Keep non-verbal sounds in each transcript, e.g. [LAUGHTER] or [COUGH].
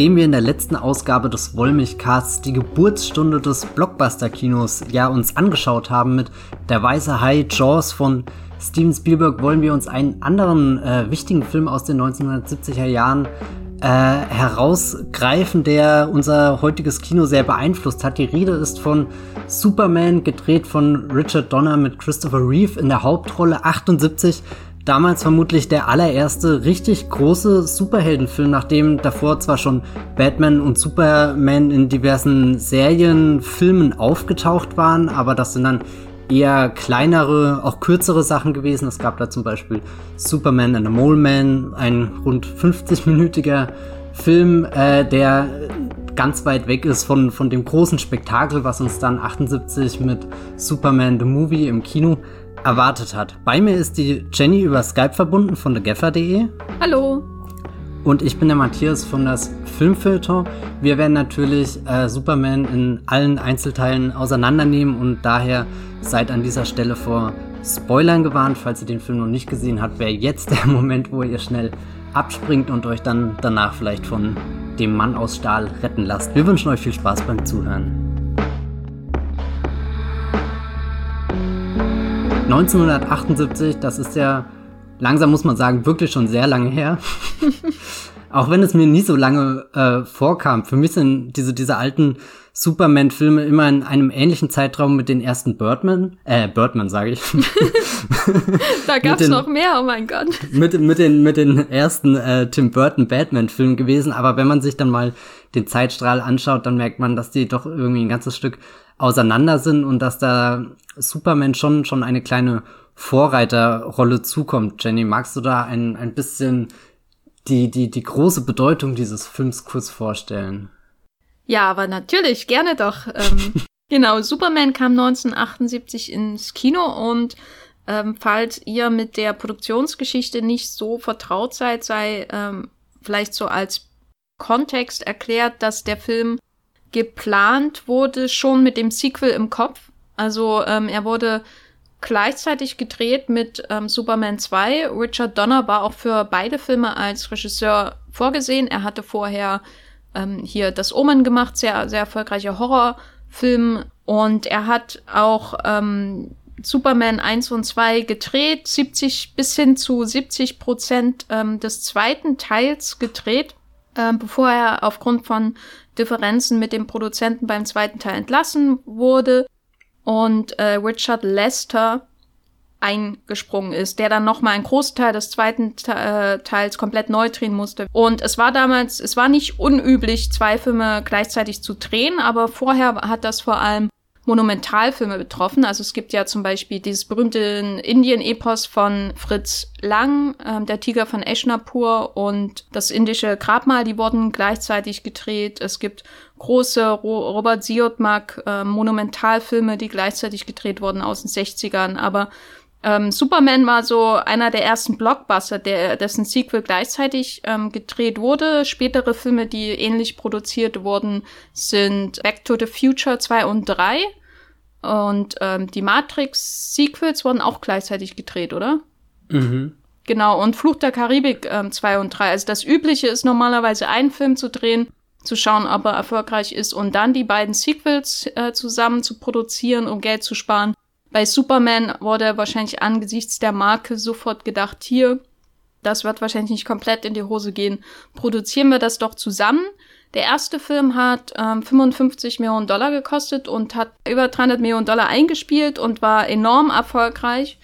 nachdem wir in der letzten Ausgabe des Wollmilchcasts die Geburtsstunde des Blockbuster-Kinos ja uns angeschaut haben mit Der Weiße Hai Jaws von Steven Spielberg, wollen wir uns einen anderen äh, wichtigen Film aus den 1970er Jahren äh, herausgreifen, der unser heutiges Kino sehr beeinflusst hat. Die Rede ist von Superman, gedreht von Richard Donner mit Christopher Reeve in der Hauptrolle 78 damals vermutlich der allererste richtig große Superheldenfilm, nachdem davor zwar schon Batman und Superman in diversen Serien, Filmen aufgetaucht waren, aber das sind dann eher kleinere, auch kürzere Sachen gewesen. Es gab da zum Beispiel Superman and the Mole Man, ein rund 50-minütiger Film, äh, der ganz weit weg ist von, von dem großen Spektakel, was uns dann 78 mit Superman the Movie im Kino erwartet hat. Bei mir ist die Jenny über Skype verbunden von thegaffer.de. Hallo. Und ich bin der Matthias von das Filmfilter. Wir werden natürlich äh, Superman in allen Einzelteilen auseinandernehmen und daher seid an dieser Stelle vor Spoilern gewarnt. Falls ihr den Film noch nicht gesehen habt, wäre jetzt der [LAUGHS] Moment, wo ihr schnell abspringt und euch dann danach vielleicht von dem Mann aus Stahl retten lasst. Wir wünschen euch viel Spaß beim Zuhören. 1978, das ist ja langsam muss man sagen, wirklich schon sehr lange her. [LAUGHS] Auch wenn es mir nie so lange äh, vorkam. Für mich sind diese, diese alten Superman-Filme immer in einem ähnlichen Zeitraum mit den ersten Birdman, äh, Birdman sage ich. [LAUGHS] da gab's den, noch mehr, oh mein Gott. Mit, mit, den, mit den ersten äh, Tim Burton Batman-Filmen gewesen. Aber wenn man sich dann mal den Zeitstrahl anschaut, dann merkt man, dass die doch irgendwie ein ganzes Stück auseinander sind und dass da Superman schon, schon eine kleine Vorreiterrolle zukommt. Jenny, magst du da ein, ein bisschen die, die, die große Bedeutung dieses Films kurz vorstellen? Ja, aber natürlich, gerne doch. Ähm, [LAUGHS] genau, Superman kam 1978 ins Kino und ähm, falls ihr mit der Produktionsgeschichte nicht so vertraut seid, sei ähm, vielleicht so als Kontext erklärt, dass der Film geplant wurde schon mit dem Sequel im Kopf. Also ähm, er wurde gleichzeitig gedreht mit ähm, Superman 2. Richard Donner war auch für beide Filme als Regisseur vorgesehen. Er hatte vorher ähm, hier das Omen gemacht, sehr, sehr erfolgreicher Horrorfilm. Und er hat auch ähm, Superman 1 und 2 gedreht, 70 bis hin zu 70 Prozent ähm, des zweiten Teils gedreht, äh, bevor er aufgrund von Differenzen mit dem Produzenten beim zweiten Teil entlassen wurde und äh, Richard Lester eingesprungen ist, der dann nochmal einen Großteil des zweiten äh, Teils komplett neu drehen musste. Und es war damals, es war nicht unüblich, zwei Filme gleichzeitig zu drehen, aber vorher hat das vor allem Monumentalfilme betroffen. Also es gibt ja zum Beispiel dieses berühmte Indien-Epos von Fritz Lang, äh, der Tiger von Eshnapur und das indische Grabmal, die wurden gleichzeitig gedreht. Es gibt große Ro Robert Siodmak äh, Monumentalfilme, die gleichzeitig gedreht wurden aus den 60ern. Aber ähm, Superman war so einer der ersten Blockbuster, der, dessen Sequel gleichzeitig ähm, gedreht wurde. Spätere Filme, die ähnlich produziert wurden, sind Back to the Future 2 und 3. Und ähm, die Matrix-Sequels wurden auch gleichzeitig gedreht, oder? Mhm. Genau, und Fluch der Karibik ähm, 2 und 3. Also das Übliche ist normalerweise einen Film zu drehen, zu schauen, ob er erfolgreich ist und dann die beiden Sequels äh, zusammen zu produzieren, um Geld zu sparen. Bei Superman wurde wahrscheinlich angesichts der Marke sofort gedacht, hier, das wird wahrscheinlich nicht komplett in die Hose gehen. Produzieren wir das doch zusammen. Der erste Film hat ähm, 55 Millionen Dollar gekostet und hat über 300 Millionen Dollar eingespielt und war enorm erfolgreich.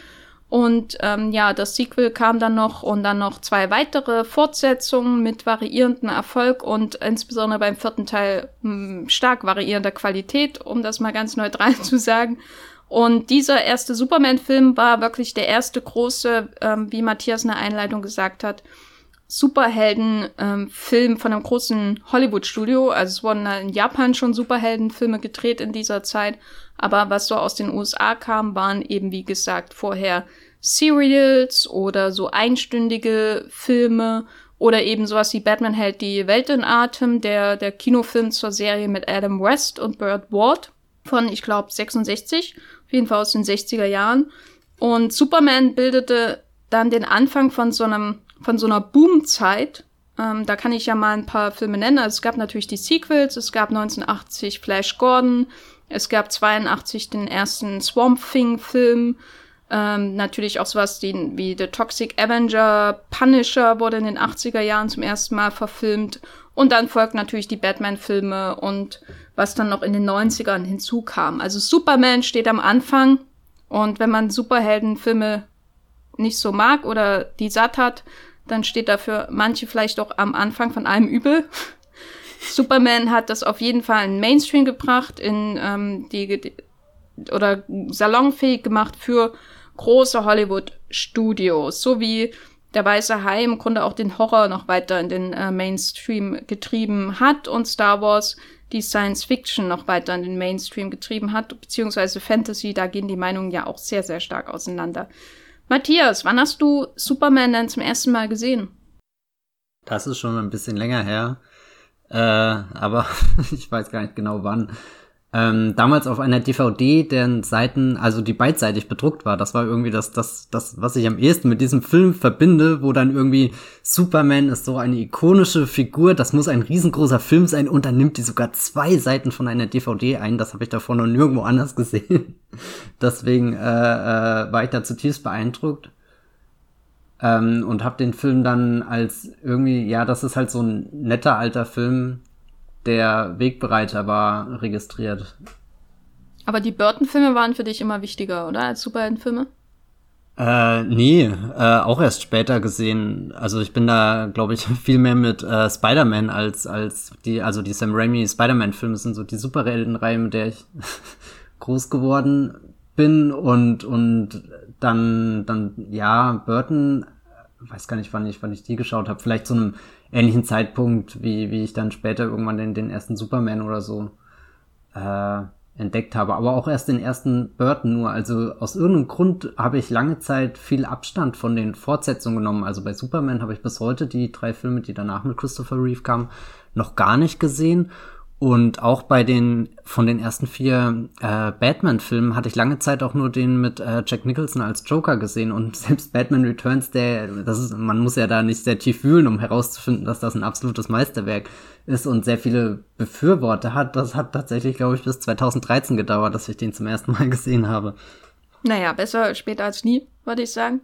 Und ähm, ja, das Sequel kam dann noch und dann noch zwei weitere Fortsetzungen mit variierendem Erfolg und insbesondere beim vierten Teil mh, hm, stark variierender Qualität, um das mal ganz neutral [LAUGHS] zu sagen. Und dieser erste Superman-Film war wirklich der erste große, ähm, wie Matthias in der Einleitung gesagt hat, Superhelden-Film ähm, von einem großen Hollywood-Studio. Also es wurden in Japan schon Superheldenfilme gedreht in dieser Zeit. Aber was so aus den USA kam, waren eben, wie gesagt, vorher Serials oder so einstündige Filme oder eben sowas wie Batman hält die Welt in Atem, der, der Kinofilm zur Serie mit Adam West und Burt Ward von, ich glaube, 66, auf jeden Fall aus den 60er Jahren. Und Superman bildete dann den Anfang von so einem von so einer Boomzeit Ähm, da kann ich ja mal ein paar Filme nennen. Also es gab natürlich die Sequels, es gab 1980 Flash Gordon, es gab 82 den ersten Swamp Thing-Film, ähm, natürlich auch sowas wie The Toxic Avenger, Punisher wurde in den 80er Jahren zum ersten Mal verfilmt und dann folgt natürlich die Batman-Filme und was dann noch in den 90ern hinzukam. Also Superman steht am Anfang und wenn man Superheldenfilme nicht so mag oder die satt hat, dann steht dafür manche vielleicht auch am Anfang von allem übel. [LAUGHS] Superman hat das auf jeden Fall in Mainstream gebracht, in ähm, die oder salonfähig gemacht für große Hollywood-Studios, so wie der Weiße Hai im Grunde auch den Horror noch weiter in den äh, Mainstream getrieben hat und Star Wars die Science Fiction noch weiter in den Mainstream getrieben hat, beziehungsweise Fantasy, da gehen die Meinungen ja auch sehr, sehr stark auseinander. Matthias, wann hast du Superman denn zum ersten Mal gesehen? Das ist schon ein bisschen länger her, äh, aber [LAUGHS] ich weiß gar nicht genau wann ähm, damals auf einer DVD, deren Seiten, also die beidseitig bedruckt war. Das war irgendwie das, das, das, was ich am ehesten mit diesem Film verbinde, wo dann irgendwie Superman ist so eine ikonische Figur, das muss ein riesengroßer Film sein und dann nimmt die sogar zwei Seiten von einer DVD ein. Das habe ich davor noch nirgendwo anders gesehen. [LAUGHS] Deswegen äh, äh, war ich da zutiefst beeindruckt. Ähm, und habe den Film dann als irgendwie, ja, das ist halt so ein netter alter Film, der Wegbereiter war, registriert. Aber die Burton-Filme waren für dich immer wichtiger, oder? Als Superheldenfilme? Äh, nee, äh, auch erst später gesehen. Also ich bin da, glaube ich, [LAUGHS] viel mehr mit äh, Spider-Man als, als die, also die Sam Raimi Spider-Man-Filme sind so die Superheldenreihe, mit der ich [LAUGHS] groß geworden bin und, und dann, dann, ja, Burton, weiß gar nicht, wann ich, wann ich die geschaut habe, vielleicht zu einem ähnlichen Zeitpunkt, wie, wie ich dann später irgendwann den, den ersten Superman oder so äh, entdeckt habe. Aber auch erst den ersten Burton nur. Also aus irgendeinem Grund habe ich lange Zeit viel Abstand von den Fortsetzungen genommen. Also bei Superman habe ich bis heute die drei Filme, die danach mit Christopher Reeve kamen, noch gar nicht gesehen. Und auch bei den von den ersten vier äh, Batman-Filmen hatte ich lange Zeit auch nur den mit äh, Jack Nicholson als Joker gesehen. Und [LAUGHS] selbst Batman Returns, der, das ist, man muss ja da nicht sehr tief fühlen, um herauszufinden, dass das ein absolutes Meisterwerk ist und sehr viele Befürworter hat. Das hat tatsächlich, glaube ich, bis 2013 gedauert, dass ich den zum ersten Mal [LAUGHS] gesehen habe. Naja, besser später als nie, würde ich sagen.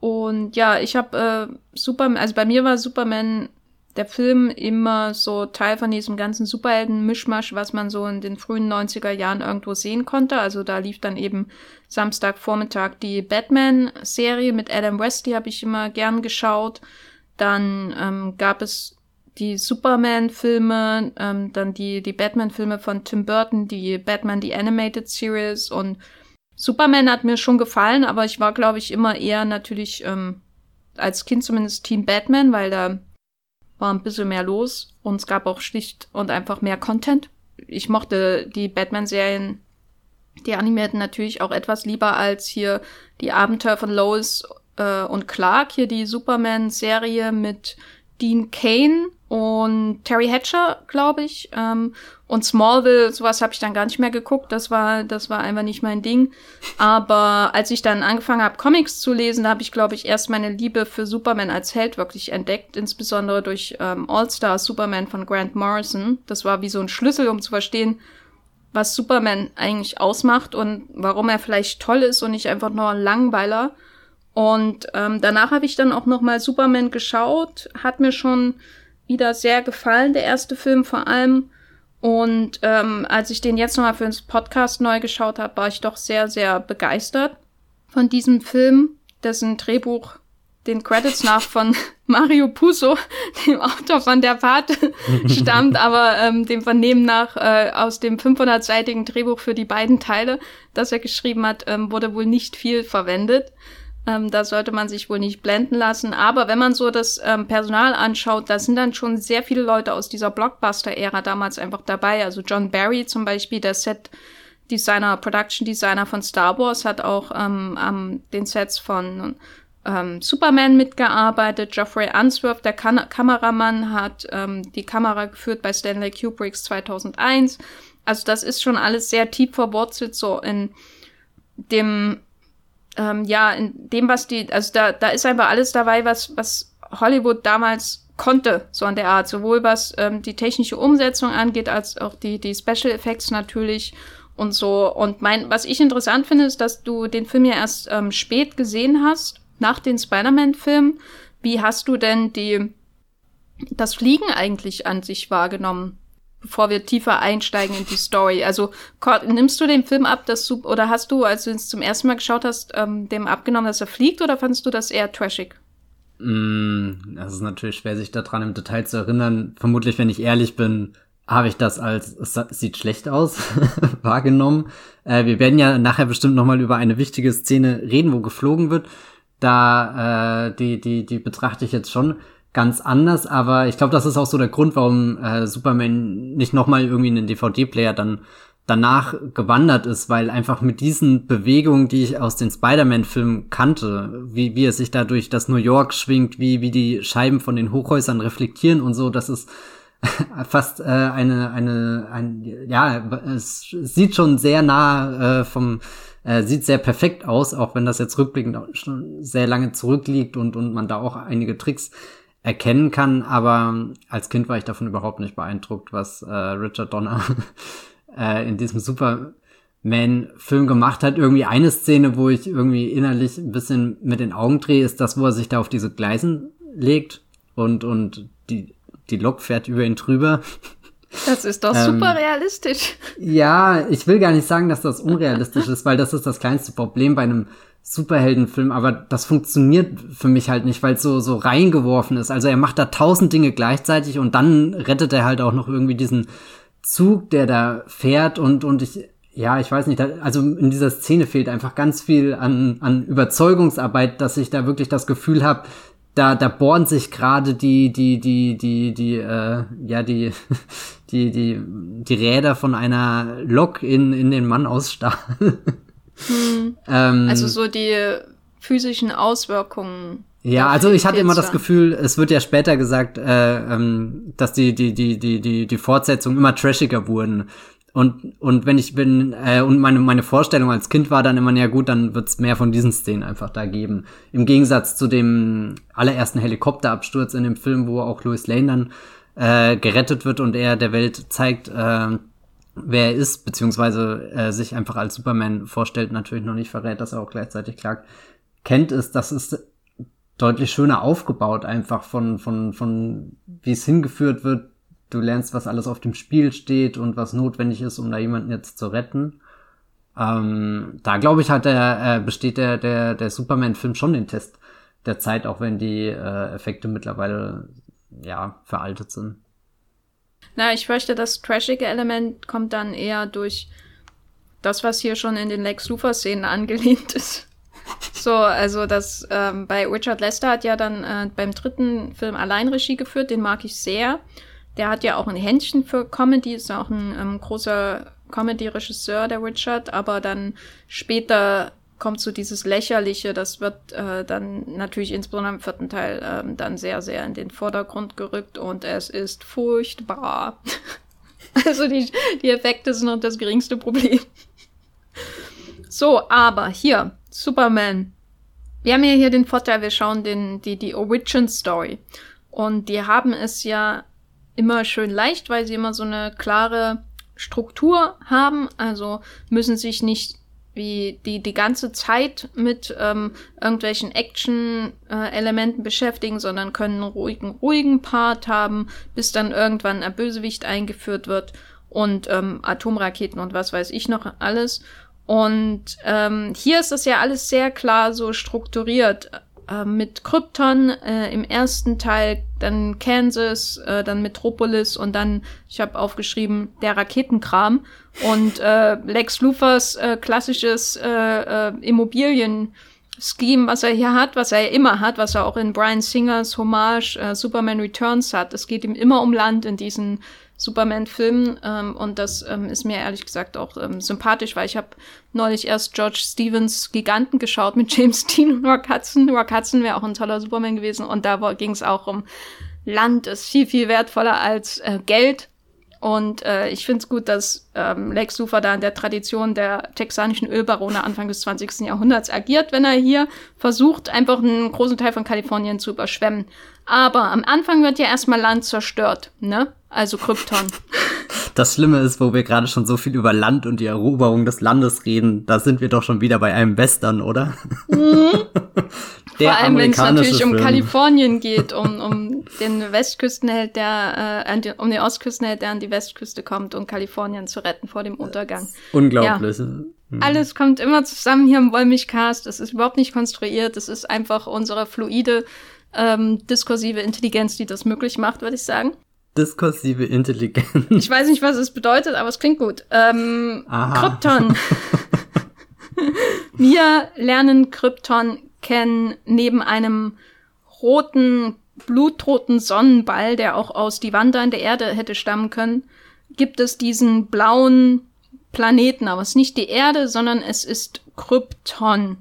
Und ja, ich habe äh, Superman, also bei mir war Superman der Film immer so Teil von diesem ganzen Superhelden-Mischmasch, was man so in den frühen 90er Jahren irgendwo sehen konnte. Also da lief dann eben Samstagvormittag die Batman-Serie mit Adam West, die habe ich immer gern geschaut. Dann ähm, gab es die Superman-Filme, ähm, dann die, die Batman-Filme von Tim Burton, die Batman, die Animated Series und Superman hat mir schon gefallen, aber ich war, glaube ich, immer eher natürlich ähm, als Kind zumindest Team Batman, weil da war ein bisschen mehr los und es gab auch schlicht und einfach mehr Content. Ich mochte die Batman-Serien, die animierten natürlich auch etwas lieber als hier die Abenteuer von Lois äh, und Clark, hier die Superman-Serie mit Dean Kane und Terry Hatcher, glaube ich. Ähm, und Smallville, sowas habe ich dann gar nicht mehr geguckt. Das war, das war einfach nicht mein Ding. Aber als ich dann angefangen habe, Comics zu lesen, habe ich, glaube ich, erst meine Liebe für Superman als Held wirklich entdeckt, insbesondere durch ähm, All-Star Superman von Grant Morrison. Das war wie so ein Schlüssel, um zu verstehen, was Superman eigentlich ausmacht und warum er vielleicht toll ist und nicht einfach nur ein Langweiler. Und ähm, danach habe ich dann auch noch mal Superman geschaut, hat mir schon wieder sehr gefallen, der erste Film vor allem. Und ähm, als ich den jetzt nochmal für den Podcast neu geschaut habe, war ich doch sehr, sehr begeistert von diesem Film, dessen Drehbuch den Credits nach von [LAUGHS] Mario Puzo, [LAUGHS] dem Autor von Der Pate, [LAUGHS] stammt, aber ähm, dem Vernehmen nach äh, aus dem 500-seitigen Drehbuch für die beiden Teile, das er geschrieben hat, ähm, wurde wohl nicht viel verwendet. Ähm, da sollte man sich wohl nicht blenden lassen. Aber wenn man so das ähm, Personal anschaut, da sind dann schon sehr viele Leute aus dieser Blockbuster-Ära damals einfach dabei. Also John Barry zum Beispiel, der Set-Designer, Production-Designer von Star Wars, hat auch ähm, am den Sets von ähm, Superman mitgearbeitet. Geoffrey Unsworth, der kan Kameramann, hat ähm, die Kamera geführt bei Stanley Kubricks 2001. Also das ist schon alles sehr tief verwurzelt so in dem ähm, ja, in dem, was die, also da, da ist einfach alles dabei, was, was Hollywood damals konnte, so an der Art, sowohl was ähm, die technische Umsetzung angeht, als auch die, die Special Effects natürlich und so. Und mein, was ich interessant finde, ist, dass du den Film ja erst ähm, spät gesehen hast, nach den Spider-Man-Filmen. Wie hast du denn die, das Fliegen eigentlich an sich wahrgenommen? Bevor wir tiefer einsteigen in die Story. Also nimmst du den Film ab, dass du, oder hast du, als du es zum ersten Mal geschaut hast, ähm, dem abgenommen, dass er fliegt, oder fandest du das eher trashig? Mm, das ist natürlich schwer, sich daran im Detail zu erinnern. Vermutlich, wenn ich ehrlich bin, habe ich das als, es sieht schlecht aus, [LAUGHS] wahrgenommen. Äh, wir werden ja nachher bestimmt nochmal über eine wichtige Szene reden, wo geflogen wird. Da, äh, die, die, die betrachte ich jetzt schon ganz anders, aber ich glaube, das ist auch so der Grund, warum äh, Superman nicht nochmal irgendwie in den DVD-Player dann danach gewandert ist, weil einfach mit diesen Bewegungen, die ich aus den Spider-Man-Filmen kannte, wie, wie er sich da durch das New York schwingt, wie, wie die Scheiben von den Hochhäusern reflektieren und so, das ist [LAUGHS] fast äh, eine, eine, ein, ja, es sieht schon sehr nah äh, vom, äh, sieht sehr perfekt aus, auch wenn das jetzt rückblickend schon sehr lange zurückliegt und, und man da auch einige Tricks erkennen kann, aber als Kind war ich davon überhaupt nicht beeindruckt, was äh, Richard Donner [LAUGHS] äh, in diesem Superman-Film gemacht hat. Irgendwie eine Szene, wo ich irgendwie innerlich ein bisschen mit den Augen drehe, ist das, wo er sich da auf diese Gleisen legt und, und die, die Lok fährt über ihn drüber. Das ist doch [LAUGHS] ähm, super realistisch. Ja, ich will gar nicht sagen, dass das unrealistisch ist, weil das ist das kleinste Problem bei einem Superheldenfilm, aber das funktioniert für mich halt nicht, weil es so, so reingeworfen ist. Also er macht da tausend Dinge gleichzeitig und dann rettet er halt auch noch irgendwie diesen Zug, der da fährt und, und ich, ja, ich weiß nicht, also in dieser Szene fehlt einfach ganz viel an, an Überzeugungsarbeit, dass ich da wirklich das Gefühl habe, da, da bohren sich gerade die, die, die, die, die, äh, ja, die, [LAUGHS] die, die, die Räder von einer Lok in, in den Mann aus Stahl. [LAUGHS] Hm. Ähm, also so die physischen Auswirkungen. Ja, also ich hatte immer das Gefühl, es wird ja später gesagt, äh, ähm, dass die, die, die, die, die, die Fortsetzungen immer trashiger wurden. Und, und wenn ich bin, äh, und meine, meine Vorstellung als Kind war dann immer, ja gut, dann wird's mehr von diesen Szenen einfach da geben. Im Gegensatz zu dem allerersten Helikopterabsturz in dem Film, wo auch Louis Lane dann äh, gerettet wird und er der Welt zeigt, äh, wer er ist, beziehungsweise äh, sich einfach als Superman vorstellt, natürlich noch nicht verrät, dass er auch gleichzeitig Clark kennt, ist, das ist deutlich schöner aufgebaut, einfach von, von, von wie es hingeführt wird. Du lernst, was alles auf dem Spiel steht und was notwendig ist, um da jemanden jetzt zu retten. Ähm, da glaube ich, hat der, äh, besteht der, der, der Superman-Film schon den Test der Zeit, auch wenn die äh, Effekte mittlerweile ja veraltet sind. Na, ich fürchte, das trashige Element kommt dann eher durch das, was hier schon in den Lex Luthor-Szenen angelehnt ist. [LAUGHS] So, also das ähm, bei Richard Lester hat ja dann äh, beim dritten Film allein Regie geführt, den mag ich sehr. Der hat ja auch ein Händchen für Comedy, ist auch ein ähm, großer Comedy-Regisseur, der Richard, aber dann später kommt so dieses Lächerliche, das wird äh, dann natürlich insbesondere im vierten Teil ähm, dann sehr, sehr in den Vordergrund gerückt und es ist furchtbar. [LAUGHS] also die, die Effekte sind noch das geringste Problem. so, aber hier, Superman. Wir haben ja hier den Vorteil, wir schauen den, die, die Origin Story. Und die haben es ja immer schön leicht, weil sie immer so eine klare Struktur haben. Also müssen sich nicht wie die die ganze Zeit mit ähm, irgendwelchen Action-Elementen äh, beschäftigen, sondern können einen ruhigen, ruhigen Part haben, bis dann irgendwann ein Bösewicht eingeführt wird und ähm, Atomraketen und was weiß ich noch alles. Und ähm, hier ist das ja alles sehr klar so strukturiert äh, mit Krypton äh, im ersten Teil, dann Kansas, äh, dann Metropolis und dann, ich habe aufgeschrieben, der Raketenkram und äh, Lex Luthers äh, klassisches äh, äh, Immobilien. Scheme, was er hier hat, was er immer hat, was er auch in Brian Singers Hommage äh, Superman Returns hat. Es geht ihm immer um Land in diesen Superman-Film ähm, und das ähm, ist mir ehrlich gesagt auch ähm, sympathisch, weil ich habe neulich erst George Stevens Giganten geschaut mit [LAUGHS] James Dean und Rock Hudson. Rock Hudson wäre auch ein toller Superman gewesen und da ging es auch um Land ist viel, viel wertvoller als äh, Geld Und äh, ich finde es gut, dass ähm, Lex Luthor da in der Tradition der texanischen Ölbarone Anfang des 20. Jahrhunderts agiert, wenn er hier versucht, einfach einen großen Teil von Kalifornien zu überschwemmen. Aber am Anfang wird ja erstmal Land zerstört, ne? Also Krypton. [LAUGHS] Das Schlimme ist, wo wir gerade schon so viel über Land und die Eroberung des Landes reden, da sind wir doch schon wieder bei einem Western, oder? Mhm. [LAUGHS] Vor allem, wenn es natürlich Film. um Kalifornien geht, um, [LAUGHS] um den Westküstenheld, der äh, um den Ostküstenheld, der an die Westküste kommt, um Kalifornien zu retten vor dem Untergang. Unglaublich. Ja. Hm. Alles kommt immer zusammen hier im Wollmilchcast. Es ist überhaupt nicht konstruiert. Es ist einfach unsere fluide, ähm, diskursive Intelligenz, die das möglich macht, würde ich sagen. Diskursive Intelligenz. Ich weiß nicht, was es bedeutet, aber es klingt gut. Ähm, Krypton. [LAUGHS] Wir lernen Krypton kennen neben einem roten, blutroten Sonnenball, der auch aus die der Erde hätte stammen können, gibt es diesen blauen Planeten. Aber es ist nicht die Erde, sondern es ist Krypton,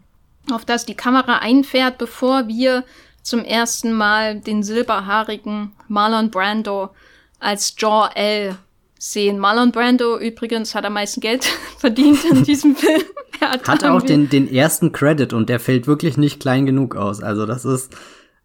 auf das die Kamera einfährt, bevor wir zum ersten Mal den silberhaarigen Marlon Brando als Jaw L sehen. Marlon Brando übrigens hat am meisten Geld [LAUGHS] verdient in diesem [LAUGHS] Film. Er hat, hat auch den, den ersten Credit und der fällt wirklich nicht klein genug aus. Also das ist,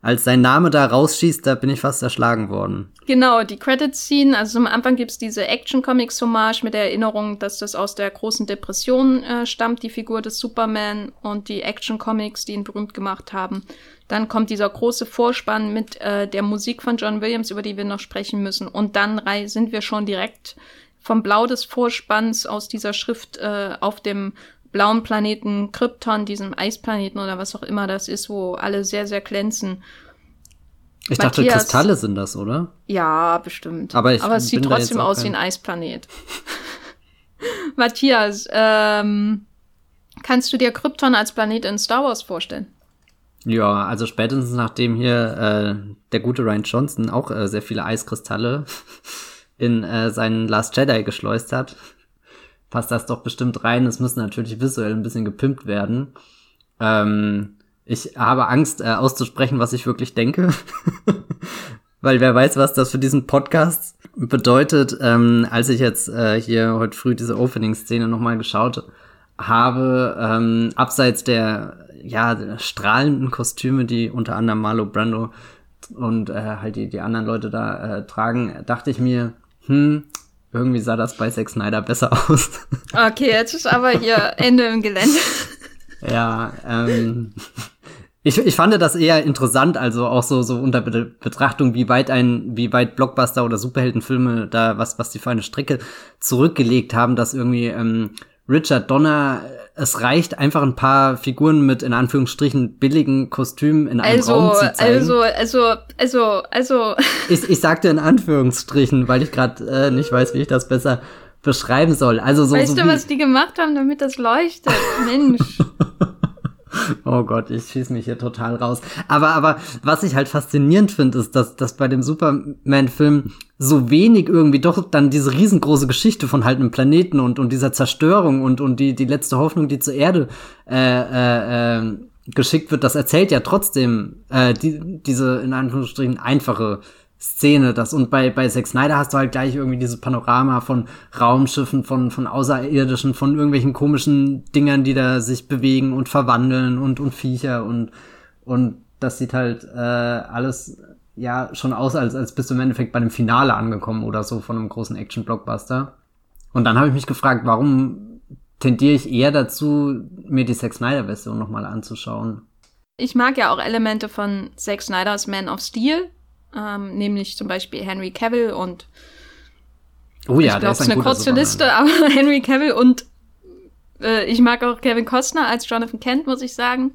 als sein Name da rausschießt, da bin ich fast erschlagen worden. Genau, die Credit-Scene, also am Anfang gibt's diese Action-Comics-Hommage mit der Erinnerung, dass das aus der großen Depression äh, stammt, die Figur des Superman und die Action-Comics, die ihn berühmt gemacht haben. Dann kommt dieser große Vorspann mit äh, der Musik von John Williams, über die wir noch sprechen müssen. Und dann sind wir schon direkt vom Blau des Vorspanns aus dieser Schrift äh, auf dem blauen Planeten Krypton, diesem Eisplaneten oder was auch immer das ist, wo alle sehr, sehr glänzen. Ich Matthias, dachte, Kristalle sind das, oder? Ja, bestimmt. Aber, ich Aber es sieht trotzdem aus wie ein Eisplanet. [LAUGHS] Matthias, ähm, kannst du dir Krypton als Planet in Star Wars vorstellen? Ja, also spätestens nachdem hier äh, der gute Ryan Johnson auch äh, sehr viele Eiskristalle [LAUGHS] in äh, seinen Last Jedi geschleust hat, passt das doch bestimmt rein. Es muss natürlich visuell ein bisschen gepimpt werden. Ähm, ich habe Angst äh, auszusprechen, was ich wirklich denke. [LAUGHS] Weil wer weiß, was das für diesen Podcast bedeutet. Ähm, als ich jetzt äh, hier heute früh diese Opening-Szene nochmal geschaut habe, ähm, abseits der ja, strahlenden Kostüme, die unter anderem Marlo Brando und äh, halt die, die anderen Leute da äh, tragen, dachte ich mir, hm, irgendwie sah das bei Zack Snyder besser [LAUGHS] aus. Okay, jetzt ist aber hier Ende im Gelände. Ja, ähm, ich, ich fand das eher interessant, also auch so, so unter Betrachtung, wie weit ein, wie weit Blockbuster oder Superheldenfilme da, was, was die für eine Strecke zurückgelegt haben, dass irgendwie ähm, Richard Donner, es reicht einfach ein paar Figuren mit in Anführungsstrichen billigen Kostümen in einem also, Raum zu zeigen. Also, also, also, also. [LAUGHS] Ich, ich sagte in Anführungsstrichen, weil ich gerade äh, nicht weiß, wie ich das besser beschreiben soll. Also so. Weißt so du, was die gemacht haben, damit das leuchtet? Mensch. [LAUGHS] Oh Gott, ich schieß mich hier total raus. Aber, aber was ich halt faszinierend finde, ist, dass, dass bei dem Superman-Film so wenig irgendwie doch dann diese riesengroße Geschichte von halt einem Planeten und, und dieser Zerstörung und, und die, die letzte Hoffnung, die zur Erde äh, äh, äh, geschickt wird, das erzählt ja trotzdem äh, die, diese in Anführungsstrichen einfache Szene, das und bei bei Zack Snyder hast du halt gleich irgendwie dieses Panorama von Raumschiffen, von von außerirdischen, von irgendwelchen komischen Dingern, die da sich bewegen und verwandeln und und Viecher und und das sieht halt äh, alles ja schon aus, als als bist du im Endeffekt bei dem Finale angekommen oder so von einem großen Action Blockbuster. Und dann habe ich mich gefragt, warum tendiere ich eher dazu, mir die Zack Snyder Version nochmal anzuschauen. Ich mag ja auch Elemente von Zack Snyders Man of Steel, ähm, nämlich zum Beispiel Henry Cavill und Oh ja, ich glaube, es ist eine kurze Superman. Liste, [LAUGHS] aber Henry Cavill und äh, ich mag auch Kevin Costner als Jonathan Kent, muss ich sagen.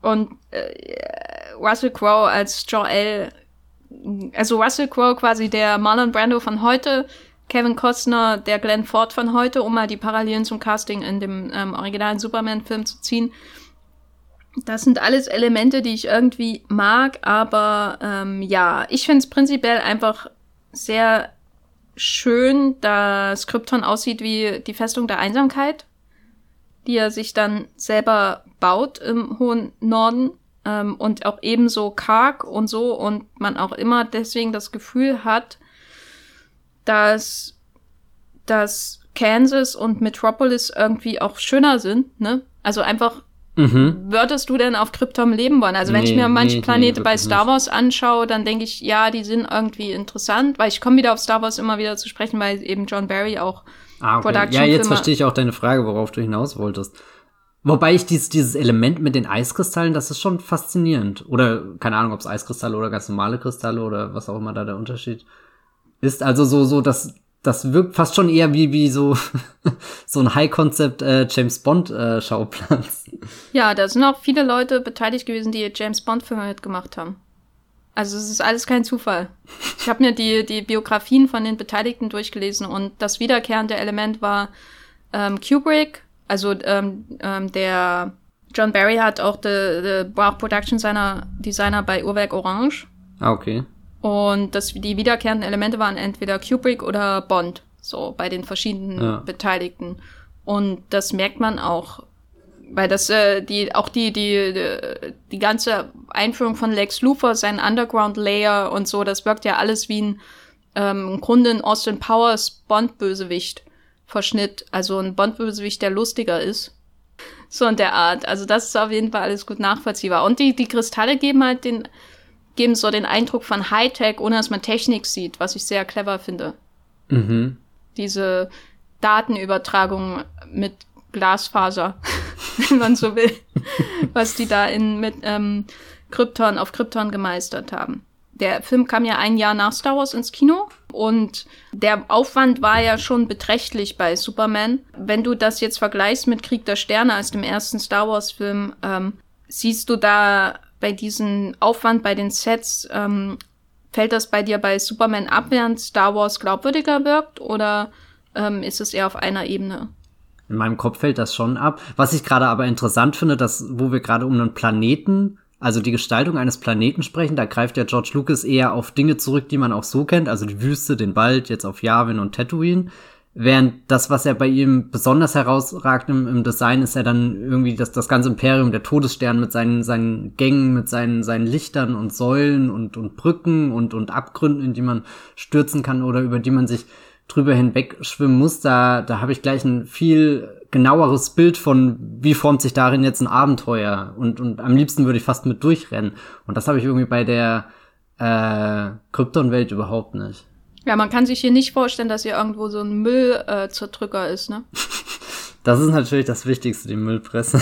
Und äh, Russell Crowe als Joel. Also Russell Crowe quasi der Marlon Brando von heute, Kevin Costner der Glenn Ford von heute, um mal die Parallelen zum Casting in dem ähm, originalen Superman-Film zu ziehen. Das sind alles Elemente, die ich irgendwie mag, aber ähm, ja, ich finde es prinzipiell einfach sehr schön, dass Krypton aussieht wie die Festung der Einsamkeit, die er sich dann selber baut im hohen Norden ähm, und auch ebenso karg und so und man auch immer deswegen das Gefühl hat, dass, dass Kansas und Metropolis irgendwie auch schöner sind, ne? Also einfach Mhm. Würdest du denn auf Krypton leben wollen? Also wenn nee, ich mir manche nee, Planete nee, bei Star Wars anschaue, dann denke ich, ja, die sind irgendwie interessant, weil ich komme wieder auf Star Wars immer wieder zu sprechen, weil eben John Barry auch ah, okay. Production Ja, jetzt verstehe ich auch deine Frage, worauf du hinaus wolltest. Wobei ich dieses, dieses Element mit den Eiskristallen, das ist schon faszinierend. Oder keine Ahnung, ob es Eiskristalle oder ganz normale Kristalle oder was auch immer da der Unterschied ist. Also so, so, das, das wirkt fast schon eher wie, wie so, [LAUGHS] so ein High-Concept äh, James Bond-Schauplatz. Äh, ja, da sind auch viele Leute beteiligt gewesen, die James Bond-Filme mitgemacht haben. Also es ist alles kein Zufall. Ich habe mir die, die Biografien von den Beteiligten durchgelesen und das wiederkehrende Element war ähm, Kubrick, also ähm, ähm, der John Barry hat auch the Production seiner Designer bei Uhrwerk Orange. Ah, okay. Und das, die wiederkehrenden Elemente waren entweder Kubrick oder Bond, so bei den verschiedenen ja. Beteiligten. Und das merkt man auch, weil das äh, die auch die die die ganze Einführung von Lex Luthor, sein Underground Layer und so, das wirkt ja alles wie ein ähm, im Grunde ein Austin Powers Bond Bösewicht Verschnitt, also ein Bond Bösewicht, der lustiger ist. So in der Art. Also das ist auf jeden Fall alles gut nachvollziehbar. Und die die Kristalle geben halt den geben so den Eindruck von Hightech, ohne dass man Technik sieht, was ich sehr clever finde. Mhm. Diese Datenübertragung mit Glasfaser, [LAUGHS] wenn man so will, [LAUGHS] was die da in mit ähm, Krypton auf Krypton gemeistert haben. Der Film kam ja ein Jahr nach Star Wars ins Kino und der Aufwand war ja schon beträchtlich bei Superman. Wenn du das jetzt vergleichst mit Krieg der Sterne als dem ersten Star Wars Film, ähm, siehst du da bei diesem Aufwand bei den Sets, ähm, fällt das bei dir bei Superman ab, während Star Wars glaubwürdiger wirkt oder ähm, ist es eher auf einer Ebene? In meinem Kopf fällt das schon ab. Was ich gerade aber interessant finde, dass, wo wir gerade um einen Planeten, also die Gestaltung eines Planeten sprechen, da greift ja George Lucas eher auf Dinge zurück, die man auch so kennt, also die Wüste, den Wald, jetzt auf Yavin und Tatooine. Während das, was er bei ihm besonders herausragt im, im Design, ist ja dann irgendwie das, das ganze Imperium, der Todesstern mit seinen, seinen Gängen, mit seinen, seinen Lichtern und Säulen und, und Brücken und, und Abgründen, in die man stürzen kann oder über die man sich drüber hinweg schwimmen muss. Da, da habe ich gleich ein viel genaueres Bild von, wie formt sich darin jetzt ein Abenteuer. Und, und am liebsten würde ich fast mit durchrennen. Und das habe ich irgendwie bei der äh, Krypton-Welt überhaupt nicht. Ja, man kann sich hier nicht vorstellen, dass hier irgendwo so ein Müllzerdrücker äh, ist, ne? [LAUGHS] Das ist natürlich das Wichtigste, die Müllpresse.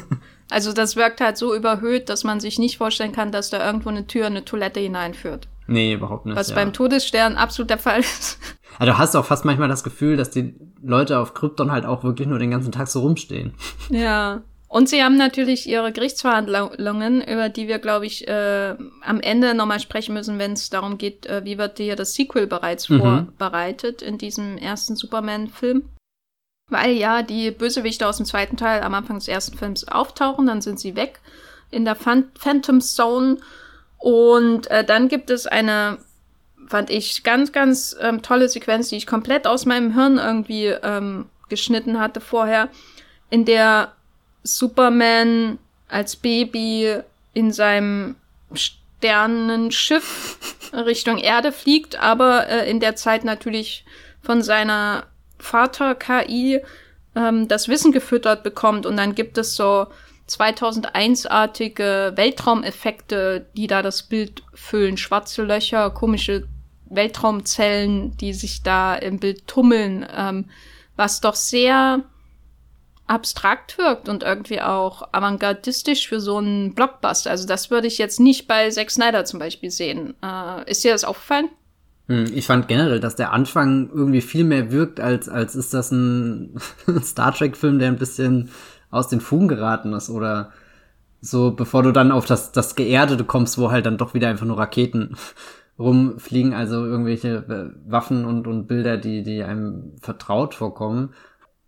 [LAUGHS] also das wirkt halt so überhöht, dass man sich nicht vorstellen kann, dass da irgendwo eine Tür eine Toilette hineinführt. Nee, überhaupt nicht. Was ja. beim Todesstern absolut der Fall ist. [LAUGHS] Also du hast auch fast manchmal das Gefühl, dass die Leute auf Krypton halt auch wirklich nur den ganzen Tag so rumstehen. Ja. Und sie haben natürlich ihre Gerichtsverhandlungen, über die wir, glaube ich, äh, am Ende nochmal sprechen müssen, wenn es darum geht, äh, wie wird hier das Sequel bereits mhm. vorbereitet in diesem ersten Superman-Film. Weil ja die Bösewichte aus dem zweiten Teil am Anfang des ersten Films auftauchen, dann sind sie weg in der Phan Phantom Zone. Und äh, dann gibt es eine, fand ich, ganz, ganz ähm, tolle Sequenz, die ich komplett aus meinem Hirn irgendwie ähm, geschnitten hatte vorher, in der Superman als Baby in seinem Sternenschiff [LAUGHS] Richtung Erde fliegt, aber äh, in der Zeit natürlich von seiner Vater-KI ähm, das Wissen gefüttert bekommt und dann gibt es so 2001-artige Weltraumeffekte, die da das Bild füllen. Schwarze Löcher, komische Weltraumzellen, die sich da im Bild tummeln, ähm, was doch sehr abstrakt wirkt und irgendwie auch avantgardistisch für so einen Blockbuster. Also das würde ich jetzt nicht bei Zack Snyder zum Beispiel sehen. Äh, ist dir das aufgefallen? Hm, ich fand generell, dass der Anfang irgendwie viel mehr wirkt, als, als ist das ein [LAUGHS] Star Trek-Film, der ein bisschen aus den Fugen geraten ist oder so, bevor du dann auf das, das Geerdete kommst, wo halt dann doch wieder einfach nur Raketen [LAUGHS] rumfliegen, also irgendwelche äh, Waffen und, und Bilder, die, die einem vertraut vorkommen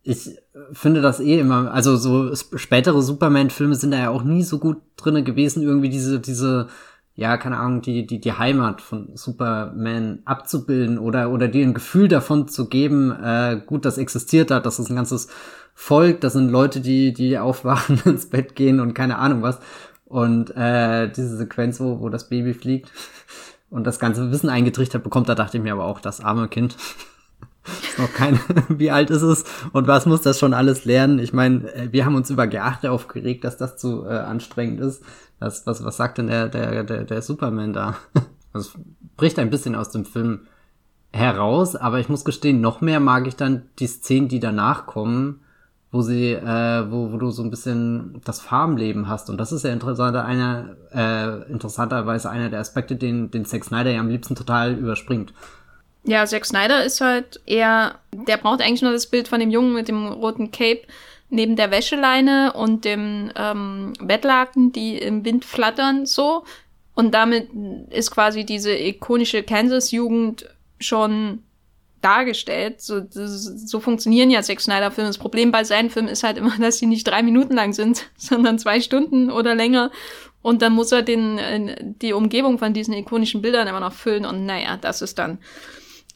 ich finde das eh immer, also so spätere Superman-Filme sind da ja auch nie so gut drinne gewesen, irgendwie diese, diese, ja, keine Ahnung, die, die, die Heimat von Superman abzubilden oder, oder dir ein Gefühl davon zu geben, äh, gut, das existiert da, das ist ein ganzes Volk, das sind Leute, die, die aufwachen, [LAUGHS] ins Bett gehen und keine Ahnung was. Und äh, diese Sequenz, wo, wo das Baby fliegt und das ganze Wissen eingetrichtert bekommt, da dachte ich mir aber auch, das arme Kind. Ist noch keine, [LAUGHS] wie alt ist es und was muss das schon alles lernen? Ich meine, äh, wir haben uns über G8 aufgeregt, dass das zu äh, anstrengend ist. Was, was, was sagt denn der, der, der, der Superman da? [LAUGHS] Das bricht ein bisschen aus dem Film heraus, aber ich muss gestehen, noch mehr mag ich dann die Szenen, die danach kommen, wo sie, äh, wo, wo du so ein bisschen das Farmleben hast. Und das ist ja interessanter, einer, äh, interessanterweise einer der Aspekte, den, den Zack Snyder ja am liebsten total überspringt. Ja, Zack Snyder ist halt eher, der braucht eigentlich nur das Bild von dem Jungen mit dem roten Cape neben der Wäscheleine und dem ähm, Bettlaken, die im Wind flattern, so. Und damit ist quasi diese ikonische Kansas-Jugend schon dargestellt. So, so funktionieren ja Zack Snyder-Filme. Das Problem bei seinen Filmen ist halt immer, [LAUGHS] dass sie nicht drei Minuten lang sind, [LAUGHS] sondern zwei Stunden oder länger. Und dann muss er den, äh, die Umgebung von diesen ikonischen Bildern immer noch füllen. Und naja, das ist dann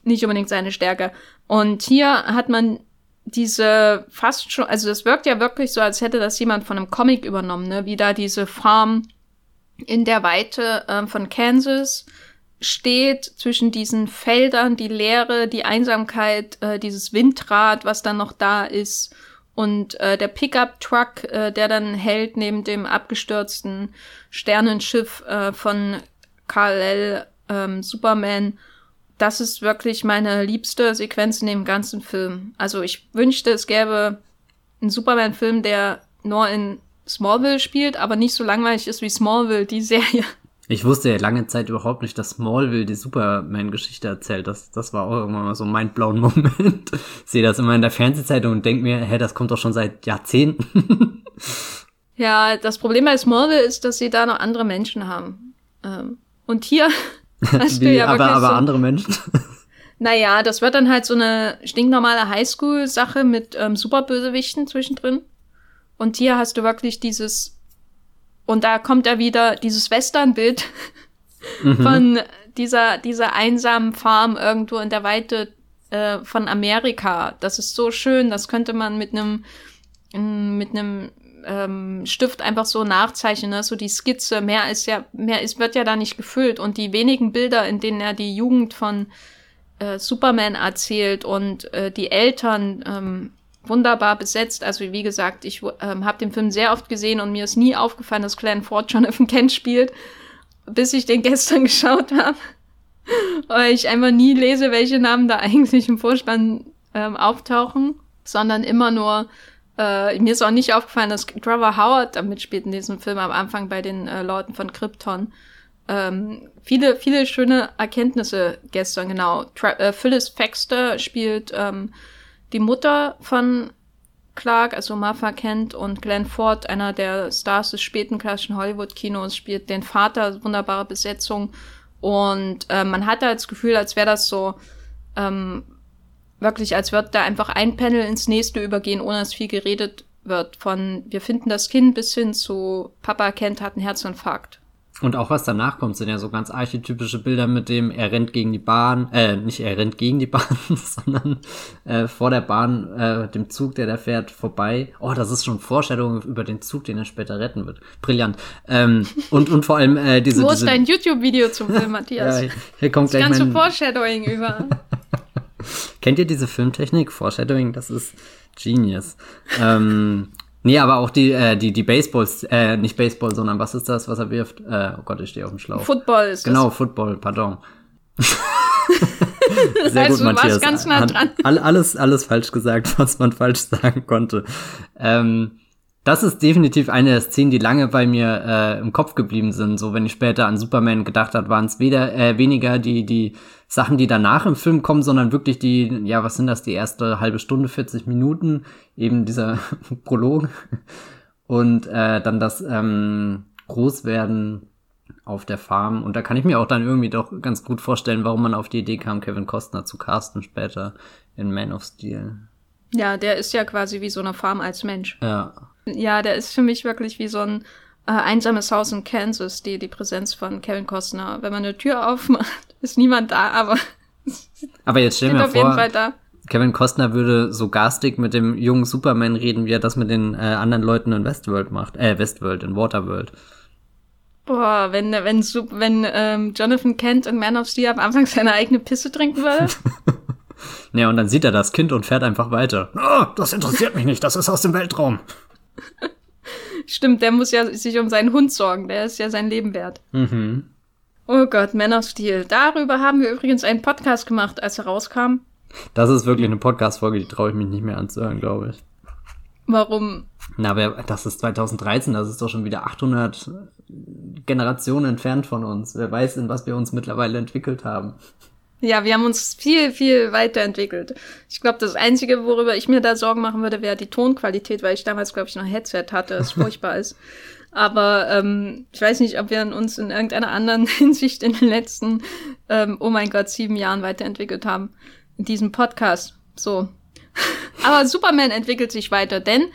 nicht unbedingt seine Stärke. Und hier hat man diese fast schon, also das wirkt ja wirklich so, als hätte das jemand von einem Comic übernommen, ne? Wie da diese Farm in der Weite äh, von Kansas steht zwischen diesen Feldern, die Leere, die Einsamkeit, äh, dieses Windrad, was dann noch da ist und äh, der Pickup-Truck, äh, der dann hält neben dem abgestürzten Sternenschiff äh, von Kal-El ähm, Superman. Das ist wirklich meine liebste Sequenz in dem ganzen Film. Also ich wünschte, es gäbe einen Superman-Film, der nur in Smallville spielt, aber nicht so langweilig ist wie Smallville, die Serie. Ich wusste ja lange Zeit überhaupt nicht, dass Smallville die Superman-Geschichte erzählt. Das, das war auch irgendwann mal so ein mindblown [LAUGHS] Moment. Sehe das immer in der Fernsehzeitung und denke mir, hä, das kommt doch schon seit Jahrzehnten. ja, das Problem bei Smallville ist, dass sie da noch andere Menschen haben. Ähm, und hier [LAUGHS] Wie, ja aber, aber so, andere Menschen. Naja, das wird dann halt so eine stinknormale Highschool-Sache mit ähm, Superbösewichten zwischendrin. Und hier hast du wirklich dieses und da kommt er wieder dieses Westernbild mhm. [LAUGHS] von dieser, dieser einsamen Farm irgendwo in der Weite äh, von Amerika. Das ist so schön, das könnte man mit einem mit einem ähm, Stift einfach so nachzeichnen, ne? so die Skizze. Mehr ist ja, mehr ist, wird ja da nicht gefüllt. Und die wenigen Bilder, in denen er die Jugend von äh, Superman erzählt und äh, die Eltern ähm, wunderbar besetzt. Also wie gesagt, ich ähm, habe den Film sehr oft gesehen und mir ist nie aufgefallen, dass Clan Ford Jonathan Kent spielt, bis ich den [LAUGHS] gestern geschaut habe. Weil ich einfach nie lese, welche Namen da [LAUGHS] eigentlich im Vorspann ähm, auftauchen, sondern immer nur äh, mir ist auch nicht aufgefallen, dass Trevor Howard da mitspielt in diesem Film am Anfang bei den äh, Leuten von Krypton. Ähm, viele, viele schöne Erkenntnisse gestern, genau. Tra äh, Phyllis Faxter spielt ähm, die Mutter von Clark, also Martha Kent und Glenn Ford, einer der Stars des späten klassischen Hollywood-Kinos, spielt den Vater, wunderbare Besetzung. Und äh, man hatte das Gefühl, als wäre das so ähm, wirklich, als wird da einfach ein Panel ins nächste übergehen, ohne dass viel geredet wird. Von wir finden das Kind bis hin zu Papa Kent hat einen Herzinfarkt. Und auch was danach kommt, sind ja so ganz archetypische Bilder mit dem, er rennt gegen die Bahn, äh, nicht er rennt gegen die Bahn, [LAUGHS] sondern äh, vor der Bahn, äh, dem Zug, der da fährt, vorbei. Oh, das ist schon Vorstellung über den Zug, den er später retten wird. Brillant. Ähm, und, und vor allem äh, diese. Wo ist dein YouTube-Video zum Film, [LAUGHS] Matthias? ja, hier kommt das ganze mein... Foreshadowing über. [LAUGHS] Kennt ihr diese Filmtechnik? Foreshadowing, das ist Genius. ähm, Nee, aber auch die, äh, die, die Baseballs, äh, nicht Baseball, sondern was ist das, was er wirft? Äh, oh Gott, ich stehe auf dem Schlauch. Football ist genau, das. Football, pardon. [LAUGHS] Sehr also, gut, Matthias. ganz nah dran. All, alles, alles falsch gesagt, [LAUGHS] was man falsch sagen konnte. Ähm, das ist definitiv eine der Szenen, die lange bei mir äh, im Kopf geblieben sind. So, wenn ich später an Superman gedacht habe, waren es weder äh, weniger die die Sachen, die danach im Film kommen, sondern wirklich die, ja, was sind das, die erste halbe Stunde, 40 Minuten, eben dieser [LAUGHS] Prolog und äh, dann das ähm, Großwerden auf der Farm. Und da kann ich mir auch dann irgendwie doch ganz gut vorstellen, warum man auf die Idee kam, Kevin Costner zu casten später in Man of Steel. Ja, der ist ja quasi wie so eine Farm als Mensch. Ja. Ja, der ist für mich wirklich wie so ein äh, einsames Haus in Kansas, die, die Präsenz von Kevin Costner. Wenn man eine Tür aufmacht, [LAUGHS] ist niemand da, aber. [LAUGHS] aber jetzt stell mir vor, Kevin Costner würde so garstig mit dem jungen Superman reden, wie er das mit den äh, anderen Leuten in Westworld macht. Äh, Westworld, in Waterworld. Boah, wenn, wenn, wenn ähm, Jonathan Kent in Man of Steel am Anfang seine eigene Pisse trinken würde. naja, [LAUGHS] und dann sieht er das Kind und fährt einfach weiter. Oh, das interessiert mich nicht, das ist aus dem Weltraum. Stimmt, der muss ja sich um seinen Hund sorgen, der ist ja sein Leben wert. Mhm. Oh Gott, Man of Steel. Darüber haben wir übrigens einen Podcast gemacht, als er rauskam. Das ist wirklich eine Podcast-Folge, die traue ich mich nicht mehr anzuhören, glaube ich. Warum? Na, wer, das ist 2013, das ist doch schon wieder 800 Generationen entfernt von uns. Wer weiß, in was wir uns mittlerweile entwickelt haben. Ja, wir haben uns viel, viel weiterentwickelt. Ich glaube, das Einzige, worüber ich mir da Sorgen machen würde, wäre die Tonqualität, weil ich damals, glaube ich, noch ein Headset hatte, das [LAUGHS] furchtbar ist. Aber ähm, ich weiß nicht, ob wir uns in irgendeiner anderen [LAUGHS] Hinsicht in den letzten, ähm, oh mein Gott, sieben Jahren weiterentwickelt haben. In diesem Podcast. So. [LAUGHS] Aber Superman entwickelt sich weiter, denn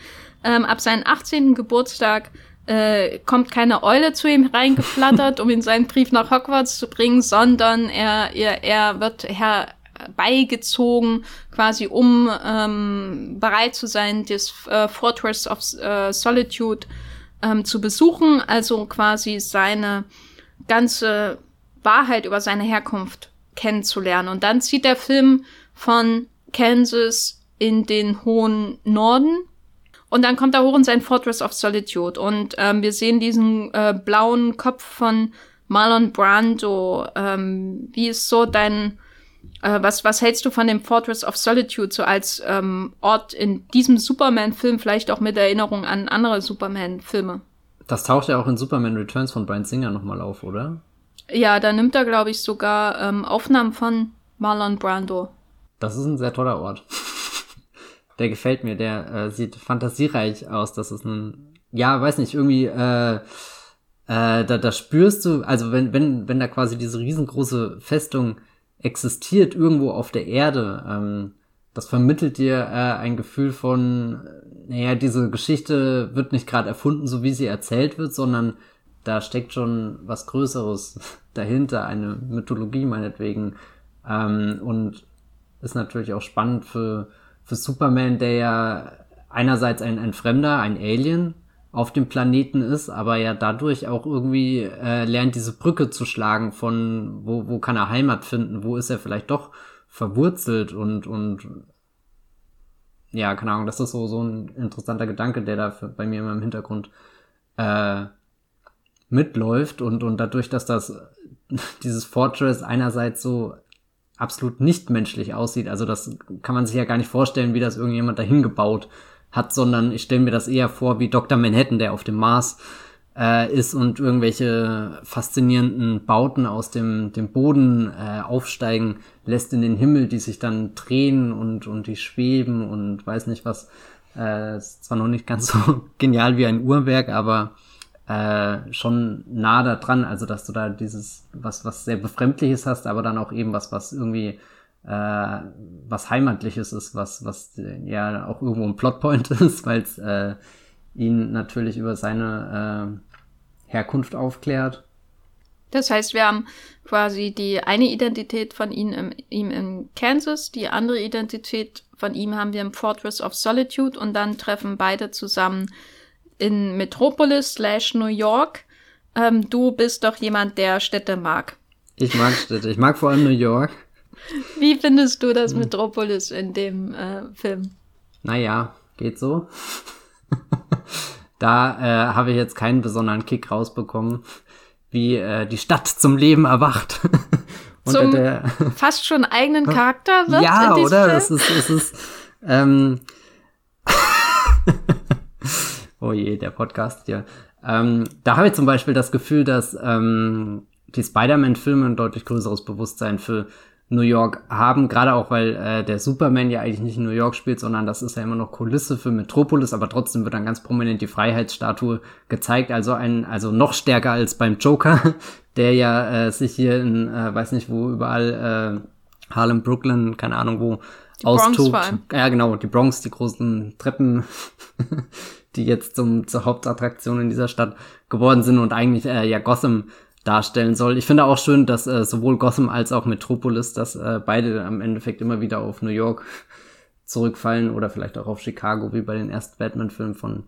ähm, ab seinem 18. Geburtstag äh, kommt keine Eule zu ihm reingeflattert, um ihn seinen Brief nach Hogwarts zu bringen, sondern er, er, er wird herbeigezogen, quasi um ähm, bereit zu sein, das äh, Fortress of äh, Solitude ähm, zu besuchen, also quasi seine ganze Wahrheit über seine Herkunft kennenzulernen. Und dann zieht der Film von Kansas in den hohen Norden. Und dann kommt er hoch in sein Fortress of Solitude. Und ähm, wir sehen diesen äh, blauen Kopf von Marlon Brando. Ähm, wie ist so dein äh, was, was hältst du von dem Fortress of Solitude so als ähm, Ort in diesem Superman-Film, vielleicht auch mit Erinnerung an andere Superman-Filme? Das taucht ja auch in Superman Returns von Brian Singer nochmal auf, oder? Ja, da nimmt er, glaube ich, sogar ähm, Aufnahmen von Marlon Brando. Das ist ein sehr toller Ort. [LAUGHS] der gefällt mir, der äh, sieht fantasiereich aus. Das ist ein, ja, weiß nicht, irgendwie, äh, äh, da, da spürst du, also wenn, wenn, wenn da quasi diese riesengroße Festung existiert irgendwo auf der Erde. Ähm, das vermittelt dir äh, ein Gefühl von, naja, diese Geschichte wird nicht gerade erfunden, so wie sie erzählt wird, sondern da steckt schon was Größeres [LAUGHS] dahinter, eine Mythologie meinetwegen. Ähm, und ist natürlich auch spannend für, für Superman, der ja einerseits ein, ein Fremder, ein Alien auf dem Planeten ist, aber ja dadurch auch irgendwie äh, lernt, diese Brücke zu schlagen von wo, wo kann er Heimat finden, wo ist er vielleicht doch verwurzelt und, und ja, keine Ahnung, das ist so, so ein interessanter Gedanke, der da für, bei mir immer im Hintergrund äh, mitläuft und, und dadurch, dass das [LAUGHS] dieses Fortress einerseits so absolut nicht menschlich aussieht, also das kann man sich ja gar nicht vorstellen, wie das irgendjemand dahin gebaut hat, sondern ich stelle mir das eher vor wie Dr. Manhattan, der auf dem Mars äh, ist und irgendwelche faszinierenden Bauten aus dem, dem Boden äh, aufsteigen lässt in den Himmel, die sich dann drehen und, und die schweben und weiß nicht was. Äh, ist zwar noch nicht ganz [LAUGHS] so genial wie ein Uhrwerk, aber äh, schon nah da dran, also dass du da dieses, was, was sehr Befremdliches hast, aber dann auch eben was, was irgendwie äh, was Heimatliches ist, was, was ja auch irgendwo ein Plotpoint [LAUGHS] ist, weil es äh, ihn natürlich über seine äh, Herkunft aufklärt. Das heißt, wir haben quasi die eine Identität von ihm, im, ihm in Kansas, die andere Identität von ihm haben wir im Fortress of Solitude und dann treffen beide zusammen in Metropolis slash New York. Ähm, du bist doch jemand, der Städte mag. Ich mag Städte. Ich mag vor allem New York. Wie findest du das hm. Metropolis in dem äh, Film? Naja, geht so. da äh, habe ich jetzt keinen besonderen Kick rausbekommen, wie äh, die Stadt zum Leben erwacht. [LAUGHS] zum der, fast schon eigenen [LAUGHS] Charakter wird. Ja, oder? Film? Das ist, das ist ähm, [LAUGHS] oh je, der Podcast hier. Ähm, da habe ich zum Beispiel das Gefühl, dass ähm, die Spider-Man-Filme ein deutlich größeres Bewusstsein für New York haben, gerade auch weil äh, der Superman ja eigentlich nicht in New York spielt, sondern das ist ja immer noch Kulisse für Metropolis, aber trotzdem wird dann ganz prominent die Freiheitsstatue gezeigt, also ein, also noch stärker als beim Joker, [LAUGHS] der ja äh, sich hier in, äh, weiß nicht wo, überall äh, Harlem, Brooklyn, keine Ahnung wo, die austobt. Ja, genau, die Bronx, die großen Treppen, [LAUGHS] die jetzt zum, zur Hauptattraktion in dieser Stadt geworden sind und eigentlich äh, ja Gotham darstellen soll. Ich finde auch schön, dass äh, sowohl Gotham als auch Metropolis, dass äh, beide am Endeffekt immer wieder auf New York zurückfallen oder vielleicht auch auf Chicago, wie bei den ersten Batman-Filmen von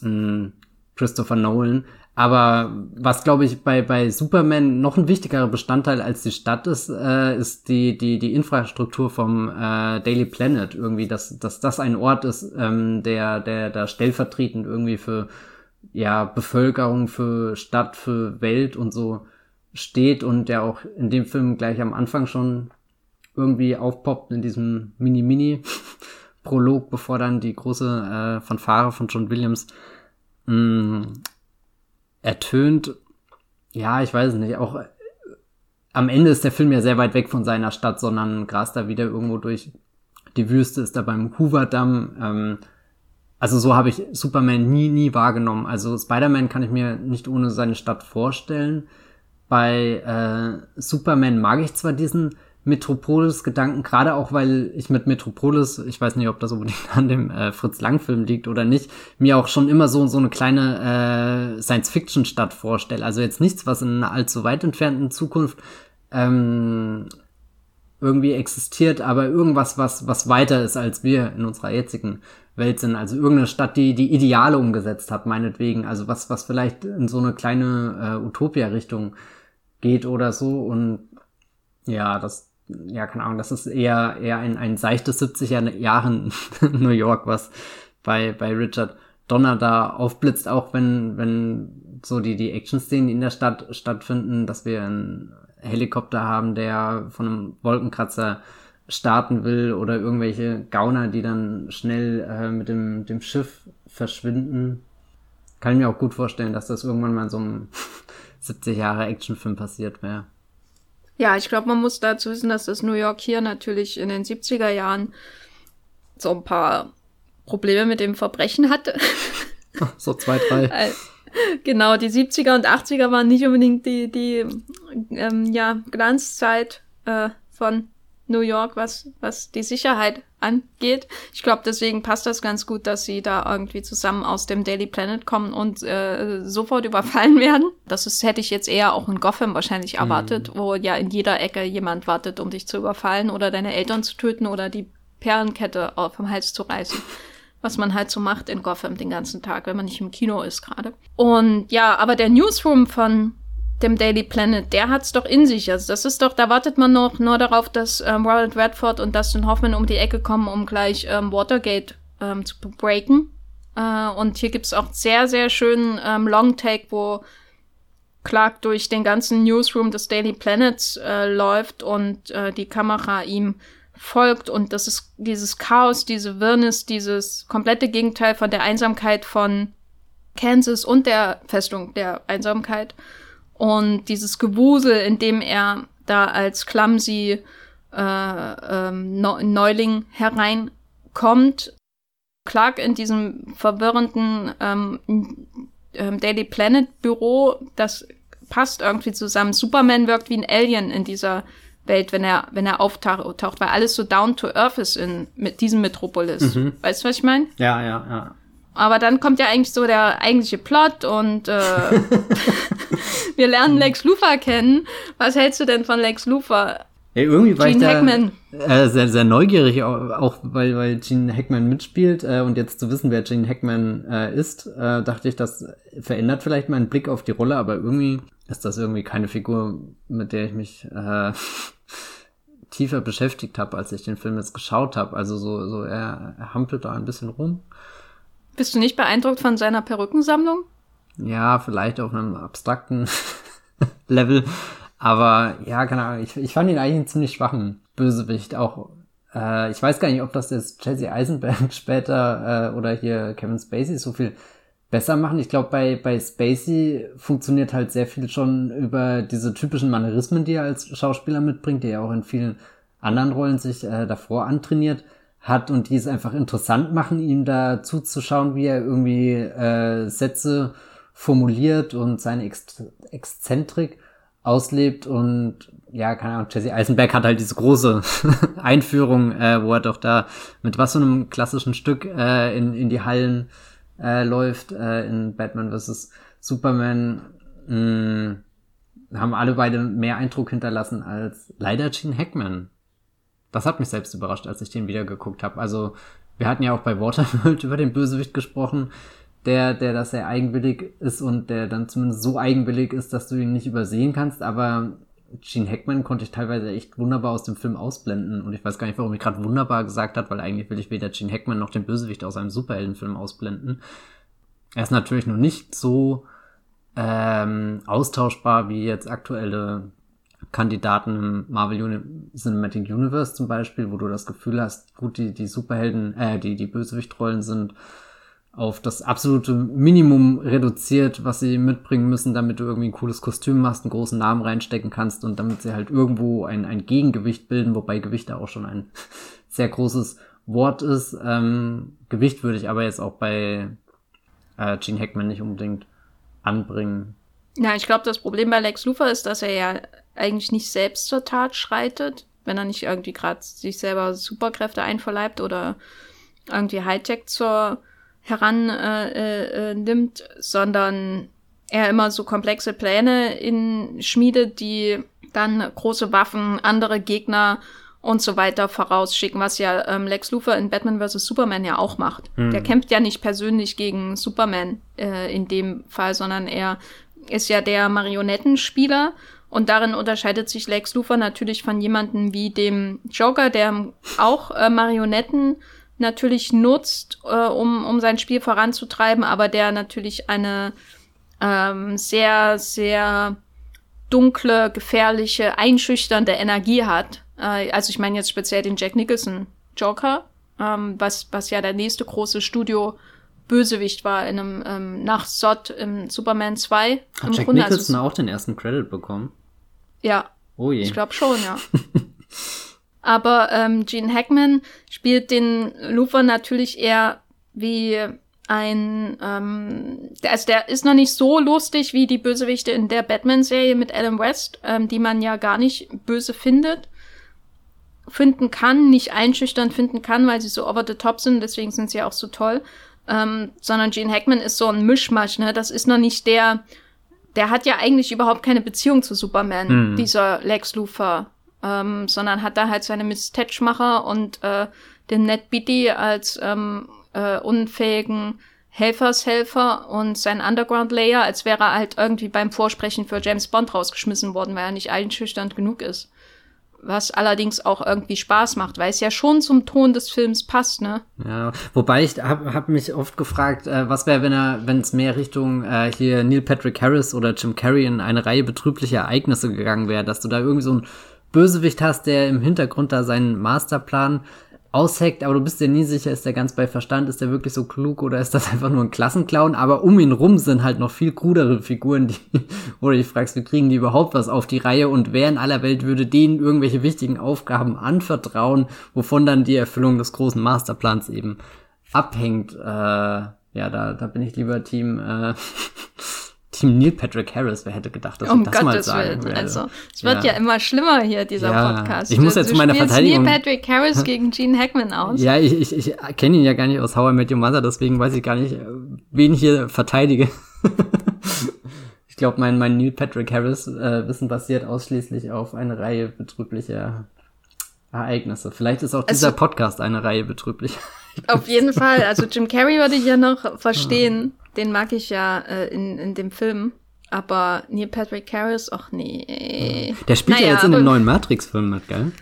mh, mm, Christopher Nolan. Aber was, glaube ich, bei, bei Superman noch ein wichtigerer Bestandteil als die Stadt ist, äh, ist die, die, die Infrastruktur vom äh, Daily Planet. Irgendwie, dass, dass das ein Ort ist, ähm, der, der da stellvertretend irgendwie für ja, Bevölkerung, für Stadt, für Welt und so steht und der auch in dem Film gleich am Anfang schon irgendwie aufpoppt in diesem Mini-Mini-Prolog, [LAUGHS] bevor dann die große äh, Fanfare von John Williams mm, ertönt. Ja, ich weiß nicht, auch äh, am Ende ist der Film ja sehr weit weg von seiner Stadt, sondern grast da wieder irgendwo durch die Wüste, ist da beim Hoover-Damm. Ähm, also so habe ich Superman nie, nie wahrgenommen. Also Spider-Man kann ich mir nicht ohne seine Stadt vorstellen. Bei äh, Superman mag ich zwar diesen Metropolis-Gedanken, gerade auch, weil ich mit Metropolis, ich weiß nicht, ob das unbedingt an dem äh, Fritz Lang-Film liegt oder nicht, mir auch schon immer so, so eine kleine äh, Science-Fiction-Stadt vorstelle. Also jetzt nichts, was in einer allzu weit entfernten Zukunft ähm, irgendwie existiert, aber irgendwas, was, was weiter ist, als wir in unserer jetzigen Welt sind. Also irgendeine Stadt, die die Ideale umgesetzt hat, meinetwegen. Also was, was vielleicht in so eine kleine äh, Utopia-Richtung geht oder so. Und ja, das, ja, keine Ahnung, das ist eher, eher ein, ein seichtes 70er Jahren [LAUGHS] New York, was bei, bei Richard Donner da aufblitzt, auch wenn, wenn so die, die Action-Szenen in der Stadt stattfinden, dass wir einen Helikopter haben, der von einem Wolkenkratzer starten will oder irgendwelche Gauner, die dann schnell äh, mit dem, dem Schiff verschwinden. Kann ich mir auch gut vorstellen, dass das irgendwann mal in so einem [LAUGHS] 70 Jahre Actionfilm passiert wäre. Ja, ich glaube, man muss dazu wissen, dass das New York hier natürlich in den 70er Jahren so ein paar Probleme mit dem Verbrechen hatte. [LAUGHS] so zwei, drei. genau, die 70er und 80er waren nicht unbedingt die, die ähm, ja, Glanzzeit äh, von New York, was, was die Sicherheit angeht. Ich glaube, deswegen passt das ganz gut, dass sie da irgendwie zusammen aus dem Daily Planet kommen und äh, sofort überfallen [LAUGHS] werden. Das ist, hätte ich jetzt eher auch in Gotham wahrscheinlich mhm. erwartet, mhm. wo ja in jeder Ecke jemand wartet, um dich zu überfallen oder deine Eltern zu töten oder die Perlenkette vom Hals zu reißen. Was man halt so macht in Gotham den ganzen Tag, wenn man nicht im Kino ist gerade. Und ja, aber der Newsroom von dem Daily Planet, der hat's doch in sich. Also das ist doch, da wartet man noch nur darauf, dass ähm, Ronald Redford und Dustin Hoffman um die Ecke kommen, um gleich ähm, Watergate ähm, zu breaken. Äh, und hier gibt's auch sehr, sehr schönen ähm, Long Take, wo Clark durch den ganzen Newsroom des Daily Planets äh, läuft und äh, die Kamera ihm folgt und das ist dieses Chaos, diese Wirrnis, dieses komplette Gegenteil von der Einsamkeit von Kansas und der Festung der Einsamkeit. Und dieses Gewusel, in dem er da als clumsy äh, ähm, Neuling hereinkommt, Clark in diesem verwirrenden ähm, ähm, Daily Planet Büro, das passt irgendwie zusammen. Superman wirkt wie ein Alien in dieser Welt, wenn er, wenn er auftaucht, weil alles so down to earth ist in mit diesem Metropolis. Mhm. Weißt du, was ich meine? Ja, ja, ja. Aber dann kommt ja eigentlich so der eigentliche Plot und äh, [LAUGHS] wir lernen Lex Luthor kennen. Was hältst du denn von Lex Luthor? Ja, irgendwie war Gene ich da Hackman. Äh, sehr, sehr neugierig, auch weil, weil Gene Hackman mitspielt äh, und jetzt zu wissen, wer Gene Hackman äh, ist, äh, dachte ich, das verändert vielleicht meinen Blick auf die Rolle, aber irgendwie ist das irgendwie keine Figur, mit der ich mich äh, [LAUGHS] tiefer beschäftigt habe, als ich den Film jetzt geschaut habe. Also so, so er, er hampelt da ein bisschen rum. Bist du nicht beeindruckt von seiner Perückensammlung? Ja, vielleicht auf einem abstrakten [LAUGHS] Level. Aber ja, keine Ahnung, ich, ich fand ihn eigentlich einen ziemlich schwachen Bösewicht. Auch, äh, ich weiß gar nicht, ob das jetzt Jesse Eisenberg [LAUGHS] später äh, oder hier Kevin Spacey so viel besser machen. Ich glaube, bei, bei Spacey funktioniert halt sehr viel schon über diese typischen Manierismen, die er als Schauspieler mitbringt, die er auch in vielen anderen Rollen sich äh, davor antrainiert hat und die es einfach interessant machen, ihm da zuzuschauen, wie er irgendwie äh, Sätze formuliert und seine Ex Exzentrik auslebt und ja, keine Ahnung, Jesse Eisenberg hat halt diese große [LAUGHS] Einführung, äh, wo er doch da mit was für einem klassischen Stück äh, in, in die Hallen äh, läuft, äh, in Batman vs. Superman, mh, mm, haben alle beide mehr Eindruck hinterlassen als leider Gene Hackman. Das hat mich selbst überrascht, als ich den wieder geguckt habe. Also, wir hatten ja auch bei Waterworld [LAUGHS] über den Bösewicht gesprochen. der, der das sehr eigenwillig ist und der dann zumindest so eigenwillig ist, dass du ihn nicht übersehen kannst, aber Gene Hackman konnte ich teilweise echt wunderbar aus dem Film ausblenden und ich weiß gar nicht, warum ich gerade wunderbar gesagt habe, weil eigentlich will ich weder Gene Hackman noch den Bösewicht aus einem Superheldenfilm ausblenden. Er ist natürlich noch nicht so ähm, austauschbar wie jetzt aktuelle Kandidaten im Marvel Uni Cinematic Universe zum Beispiel, wo du das Gefühl hast, gut, die, die Superhelden, äh, die, die Bösewichtrollen sind auf das absolute Minimum reduziert, was sie mitbringen müssen, damit du irgendwie ein cooles Kostüm machst, einen großen Namen reinstecken kannst und damit sie halt irgendwo ein, ein Gegengewicht bilden, wobei Gewicht da auch schon ein [LAUGHS] sehr großes Wort ist. Ähm, Gewicht würde ich aber jetzt auch bei äh, Gene Hackman nicht unbedingt anbringen. Ja, ich glaube, das Problem bei Lex Luthor ist, dass er ja eigentlich nicht selbst zur Tat schreitet, wenn er nicht irgendwie gerade sich selber Superkräfte einverleibt oder irgendwie Hightech zur heran äh, äh, nimmt, sondern er immer so komplexe Pläne in schmiedet, die dann große Waffen, andere Gegner und so weiter vorausschicken, was ja ähm, Lex Luthor in Batman vs. Superman ja auch macht. Mhm. Der kämpft ja nicht persönlich gegen Superman äh, in dem Fall, sondern er ist ja der Marionettenspieler und darin unterscheidet sich Lex Luthor natürlich von jemandem wie dem Joker, der auch äh, Marionetten natürlich nutzt, äh, um, um sein Spiel voranzutreiben, aber der natürlich eine ähm, sehr, sehr dunkle, gefährliche, einschüchternde Energie hat. Äh, also ich meine jetzt speziell den Jack Nicholson Joker, ähm, was, was ja der nächste große Studio Bösewicht war in einem ähm, nach Sod im Superman 2. Hat Im Jack Grunde, also Nicholson also, auch den ersten Credit bekommen? Ja. Oh je. Ich glaube schon, ja. [LAUGHS] Aber ähm, Gene Hackman spielt den Luthor natürlich eher wie ein, ähm, der, also der ist noch nicht so lustig wie die Bösewichte in der Batman-Serie mit Adam West, ähm, die man ja gar nicht böse findet, finden kann, nicht einschüchtern finden kann, weil sie so over the top sind, deswegen sind sie ja auch so toll. Ähm, sondern Gene Hackman ist so ein Mischmasch, ne? Das ist noch nicht der, der hat ja eigentlich überhaupt keine Beziehung zu Superman, mhm. dieser Lex Luthor ähm, sondern hat da halt seine Miss Tetschmacher und äh, den Ned Beatty als ähm, äh, unfähigen Helfershelfer und sein Underground Layer, als wäre er halt irgendwie beim Vorsprechen für James Bond rausgeschmissen worden, weil er nicht einschüchternd genug ist. Was allerdings auch irgendwie Spaß macht, weil es ja schon zum Ton des Films passt, ne? Ja, wobei ich habe hab mich oft gefragt, äh, was wäre, wenn er, wenn es mehr Richtung äh, hier Neil Patrick Harris oder Jim Carrey in eine Reihe betrüblicher Ereignisse gegangen wäre, dass du da irgendwie so ein Bösewicht hast, der im Hintergrund da seinen Masterplan ausheckt, aber du bist dir nie sicher, ist der ganz bei Verstand, ist der wirklich so klug oder ist das [LAUGHS] einfach nur ein Klassenclown? Aber um ihn rum sind halt noch viel krudere Figuren, die, [LAUGHS] oder ich fragst, wie kriegen die überhaupt was auf die Reihe und wer in aller Welt würde denen irgendwelche wichtigen Aufgaben anvertrauen, wovon dann die Erfüllung des großen Masterplans eben abhängt? Äh, ja, da, da bin ich lieber Team, äh, [LAUGHS] Team Neil Patrick Harris, wer hätte gedacht, dass um ich das Gottes mal sagen Willen. Also, es wird ja. ja. immer schlimmer hier, dieser ja, Podcast. Ich muss jetzt zu meiner Verteidigung... Neil Patrick Harris gegen Gene Hackman aus. Ja, ich, ich, ich kenne ihn ja gar nicht aus How I Met Your Mother, deswegen weiß ich gar nicht, wen ich hier verteidige. [LAUGHS] ich glaube, mein, mein Neil Patrick Harris äh, Wissen basiert ausschließlich auf eine Reihe betrüblicher Ereignisse. Vielleicht ist auch also, dieser Podcast eine Reihe betrüblicher. Auf jeden Fall. Also Jim Carrey würde ich ja noch [LAUGHS] verstehen. Den mag ich ja äh, in, in dem Film. Aber Neil Patrick Harris, ach nee. Der spielt naja, ja jetzt in dem neuen Matrix-Film mit, gell?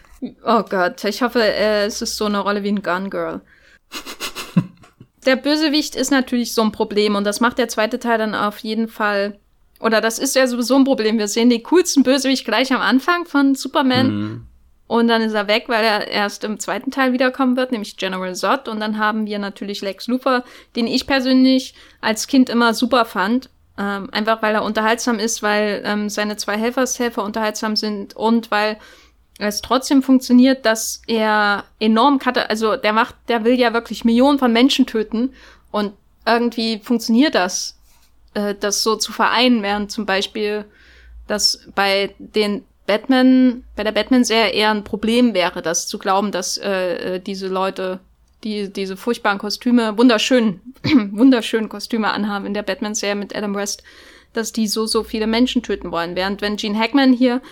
Oh Gott, ich hoffe, äh, es ist so eine Rolle wie ein Gun Girl. [LAUGHS] der Bösewicht ist natürlich so ein Problem und das macht der zweite Teil dann auf jeden Fall. Oder das ist ja sowieso ein Problem. Wir sehen den coolsten Bösewicht gleich am Anfang von Superman. Mhm. Und dann ist er weg, weil er erst im zweiten Teil wiederkommen wird, nämlich General Zod. Und dann haben wir natürlich Lex Luthor, den ich persönlich als Kind immer super fand. Ähm, einfach weil er unterhaltsam ist, weil ähm, seine zwei Helfershelfer unterhaltsam sind und weil es trotzdem funktioniert, dass er enorm Kata also der macht, der will ja wirklich Millionen von Menschen töten und irgendwie funktioniert das, äh, das so zu vereinen, während zum Beispiel das bei den Batman, bei der Batman-Serie eher ein Problem wäre, das zu glauben, dass äh, äh diese Leute, die diese furchtbaren Kostüme, wunderschön, [CLEARS THROAT] wunderschönen Kostüme anhaben in der Batman-Serie mit Adam West, dass die so, so viele Menschen töten wollen. Während wenn Gene Hackman hier,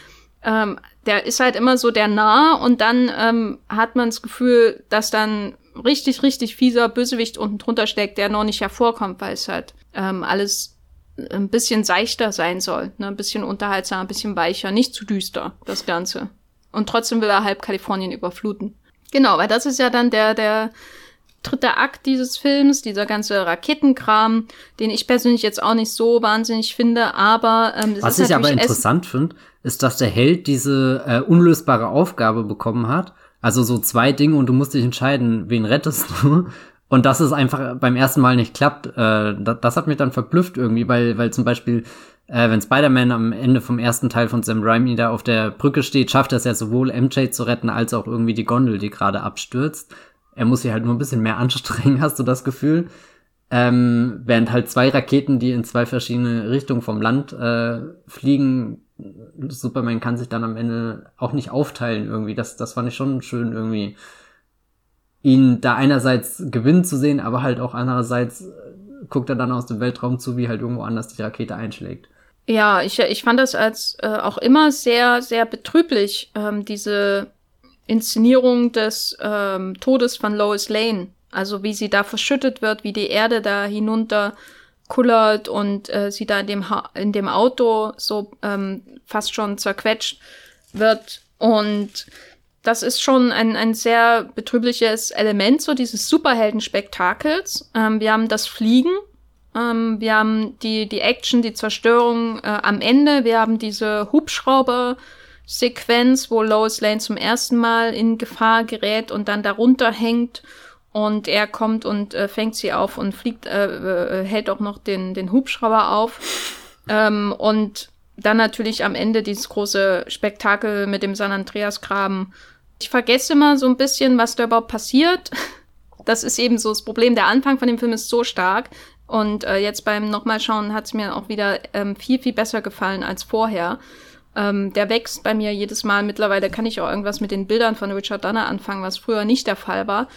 ähm, der ist halt immer so der Nah und dann ähm, hat man das Gefühl, dass dann richtig, richtig fieser Bösewicht unten drunter steckt, der noch nicht hervorkommt, weil es halt ähm, alles ein bisschen seichter sein soll, ne? ein bisschen unterhaltsamer, ein bisschen weicher, nicht zu düster, das Ganze. Und trotzdem will er halb Kalifornien überfluten. Genau, weil das ist ja dann der, der dritte Akt dieses Films, dieser ganze Raketenkram, den ich persönlich jetzt auch nicht so wahnsinnig finde, aber ähm, Was ich aber interessant finde, ist, dass der Held diese äh, unlösbare Aufgabe bekommen hat. Also so zwei Dinge und du musst dich entscheiden, wen rettest du. Und dass es einfach beim ersten Mal nicht klappt, äh, das, das hat mich dann verblüfft irgendwie, weil, weil zum Beispiel, äh, wenn Spider-Man am Ende vom ersten Teil von Sam Raimi da auf der Brücke steht, schafft er es ja sowohl MJ zu retten, als auch irgendwie die Gondel, die gerade abstürzt. Er muss sich halt nur ein bisschen mehr [LAUGHS] anstrengen, hast du das Gefühl. Ähm, während halt zwei Raketen, die in zwei verschiedene Richtungen vom Land äh, fliegen, Superman kann sich dann am Ende auch nicht aufteilen irgendwie. Das, das fand ich schon schön irgendwie ihn da einerseits gewinnen zu sehen, aber halt auch andererseits äh, guckt er dann aus dem Weltraum zu, wie halt irgendwo anders die Rakete einschlägt. Ja, ich, ich fand das als äh, auch immer sehr, sehr betrüblich, ähm, diese Inszenierung des ähm, Todes von Lois Lane. Also wie sie da verschüttet wird, wie die Erde da hinunter kullert und äh, sie da in dem, ha in dem Auto so ähm, fast schon zerquetscht wird. Und das ist schon ein, ein sehr betrübliches Element so dieses Superhelden-Spektakels. Ähm, wir haben das Fliegen, ähm, wir haben die, die Action, die Zerstörung äh, am Ende, wir haben diese Hubschrauber-Sequenz, wo Lois Lane zum ersten Mal in Gefahr gerät und dann darunter hängt und er kommt und äh, fängt sie auf und fliegt, äh, äh, hält auch noch den, den Hubschrauber auf. Ähm, und dann natürlich am Ende dieses große Spektakel mit dem San Andreas-Graben ich vergesse immer so ein bisschen, was da überhaupt passiert. Das ist eben so das Problem. Der Anfang von dem Film ist so stark. Und äh, jetzt beim nochmal schauen hat es mir auch wieder ähm, viel, viel besser gefallen als vorher. Ähm, der wächst bei mir jedes Mal. Mittlerweile kann ich auch irgendwas mit den Bildern von Richard Donner anfangen, was früher nicht der Fall war.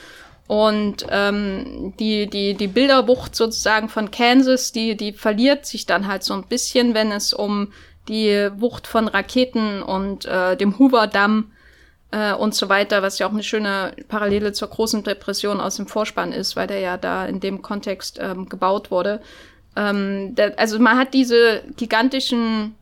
Und ähm, die, die, die Bilderwucht sozusagen von Kansas, die, die verliert sich dann halt so ein bisschen, wenn es um die Wucht von Raketen und äh, dem Hoover-Damm äh, und so weiter, was ja auch eine schöne Parallele zur großen Depression aus dem Vorspann ist, weil der ja da in dem Kontext ähm, gebaut wurde. Ähm, der, also man hat diese gigantischen,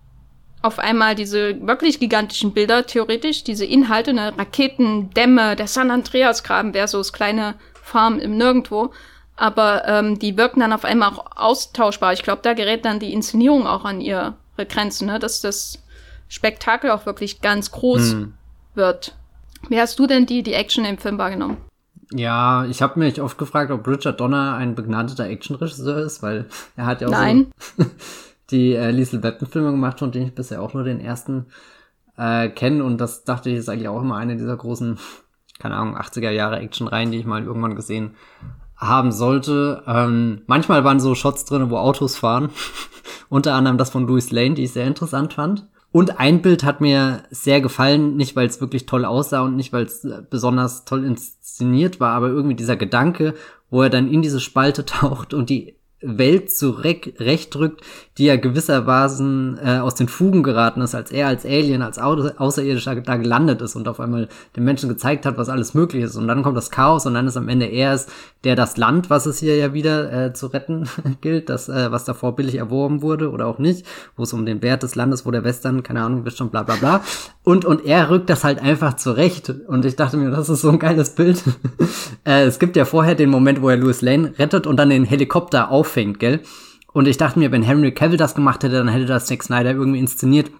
auf einmal diese wirklich gigantischen Bilder, theoretisch, diese Inhalte, ne, Raketen, Dämme, der San Andreas-Graben versus kleine Farm im Nirgendwo. Aber ähm, die wirken dann auf einmal auch austauschbar. Ich glaube, da gerät dann die Inszenierung auch an ihre Grenzen, ne? dass das Spektakel auch wirklich ganz groß hm wird. Wie hast du denn die, die Action im Film wahrgenommen? Ja, ich habe mich oft gefragt, ob Richard Donner ein begnadeter Actionregisseur ist, weil er hat ja auch Nein. So [LAUGHS] die äh, Liesel Weapon-Filme gemacht, von denen ich bisher auch nur den ersten äh, kenne. Und das dachte ich ist eigentlich auch immer eine dieser großen, keine Ahnung, 80er Jahre Action-Reihen, die ich mal irgendwann gesehen haben sollte. Ähm, manchmal waren so Shots drin, wo Autos fahren. [LAUGHS] Unter anderem das von Louis Lane, die ich sehr interessant fand. Und ein Bild hat mir sehr gefallen, nicht weil es wirklich toll aussah und nicht weil es äh, besonders toll inszeniert war, aber irgendwie dieser Gedanke, wo er dann in diese Spalte [LAUGHS] taucht und die Welt zurechtrückt, die ja gewissermaßen äh, aus den Fugen geraten ist, als er als Alien, als Außerirdischer da gelandet ist und auf einmal den Menschen gezeigt hat, was alles möglich ist. Und dann kommt das Chaos und dann ist am Ende er es, der das Land, was es hier ja wieder äh, zu retten [LAUGHS] gilt, das, äh, was davor billig erworben wurde oder auch nicht, wo es um den Wert des Landes, wo der Western, keine Ahnung, bist schon bla bla bla. Und, und er rückt das halt einfach zurecht. Und ich dachte mir, das ist so ein geiles Bild. [LAUGHS] äh, es gibt ja vorher den Moment, wo er Louis Lane rettet und dann den Helikopter auffängt, gell? Und ich dachte mir, wenn Henry Cavill das gemacht hätte, dann hätte das Zack Snyder irgendwie inszeniert,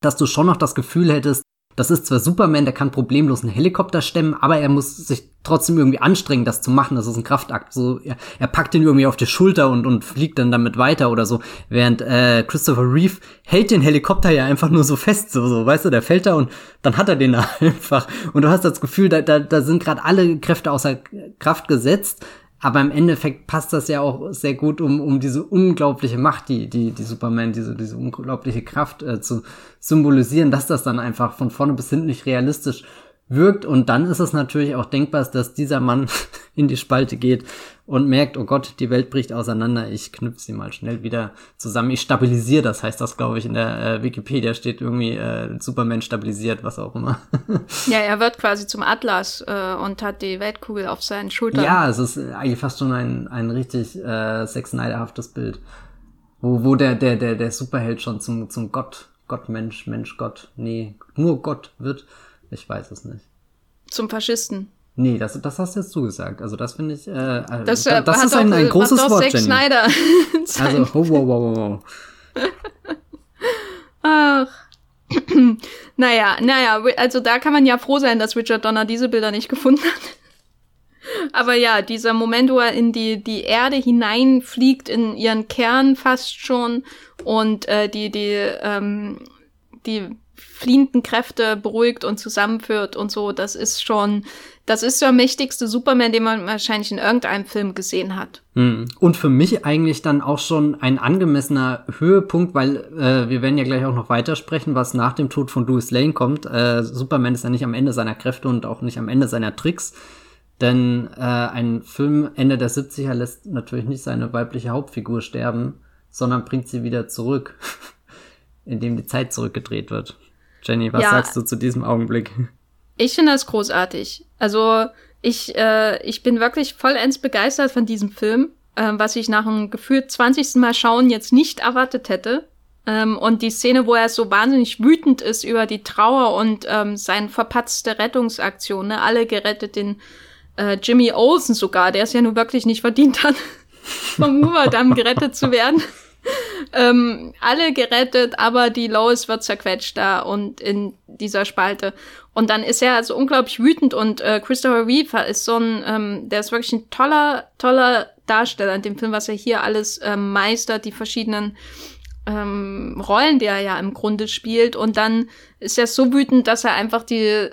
dass du schon noch das Gefühl hättest, das ist zwar Superman, der kann problemlos einen Helikopter stemmen, aber er muss sich trotzdem irgendwie anstrengen, das zu machen. Das ist ein Kraftakt. So, er, er packt ihn irgendwie auf die Schulter und, und fliegt dann damit weiter oder so. Während äh, Christopher Reeve hält den Helikopter ja einfach nur so fest, so, so, weißt du, der fällt da und dann hat er den [LAUGHS] einfach. Und du hast das Gefühl, da, da, da sind gerade alle Kräfte außer Kraft gesetzt. Aber im Endeffekt passt das ja auch sehr gut, um, um diese unglaubliche Macht, die, die, die Superman, diese, diese unglaubliche Kraft äh, zu symbolisieren, dass das dann einfach von vorne bis hinten nicht realistisch wirkt. Und dann ist es natürlich auch denkbar, dass dieser Mann [LAUGHS] in die Spalte geht und merkt, oh Gott, die Welt bricht auseinander, ich knüpfe sie mal schnell wieder zusammen. Ich stabilisiere, das heißt das, glaube ich, in der äh, Wikipedia steht irgendwie äh, Superman stabilisiert, was auch immer. [LAUGHS] ja, er wird quasi zum Atlas äh, und hat die Weltkugel auf seinen Schultern. Ja, es ist eigentlich fast schon ein, ein richtig äh, Sex Snyderhaftes Bild. Wo, wo der, der, der, der Superheld schon zum, zum Gott, Gott, Mensch, Mensch, Gott, nee, nur Gott wird. Ich weiß es nicht. Zum Faschisten. Nee, das, das hast jetzt du gesagt. Also das finde ich, äh, äh das, äh, das ist ein, ein großes Wort, Zack Jenny. Schneider. [LAUGHS] also, oh, wow, wow, wow. Ach. [CLEARS THROAT] naja, naja, also da kann man ja froh sein, dass Richard Donner diese Bilder nicht gefunden hat. [LAUGHS] Aber ja, dieser Moment, wo er in die, die Erde hineinfliegt, in ihren Kern fast schon und äh, die, die, ähm, die fliehenden Kräfte beruhigt und zusammenführt und so, das ist schon, das ist der mächtigste Superman, den man wahrscheinlich in irgendeinem Film gesehen hat. Hm. Und für mich eigentlich dann auch schon ein angemessener Höhepunkt, weil äh, wir werden ja gleich auch noch weitersprechen, was nach dem Tod von Louis Lane kommt. Äh, Superman ist ja nicht am Ende seiner Kräfte und auch nicht am Ende seiner Tricks. Denn äh, ein Film Ende der 70er lässt natürlich nicht seine weibliche Hauptfigur sterben, sondern bringt sie wieder zurück, [LAUGHS] indem die Zeit zurückgedreht wird. Jenny, was ja, sagst du zu diesem Augenblick? Ich finde das großartig. Also ich, äh, ich bin wirklich vollends begeistert von diesem Film, äh, was ich nach einem gefühlt 20. Mal schauen jetzt nicht erwartet hätte. Ähm, und die Szene, wo er so wahnsinnig wütend ist über die Trauer und ähm, seine verpatzte Rettungsaktion, ne? alle gerettet, den äh, Jimmy Olsen sogar, der es ja nun wirklich nicht verdient hat, [LAUGHS] vom Hoover-Damm gerettet zu werden [LAUGHS] [LAUGHS] ähm, alle gerettet, aber die Lois wird zerquetscht da und in dieser Spalte. Und dann ist er also unglaublich wütend und äh, Christopher Reeve ist so ein, ähm, der ist wirklich ein toller, toller Darsteller in dem Film, was er hier alles ähm, meistert, die verschiedenen ähm, Rollen, die er ja im Grunde spielt. Und dann ist er so wütend, dass er einfach die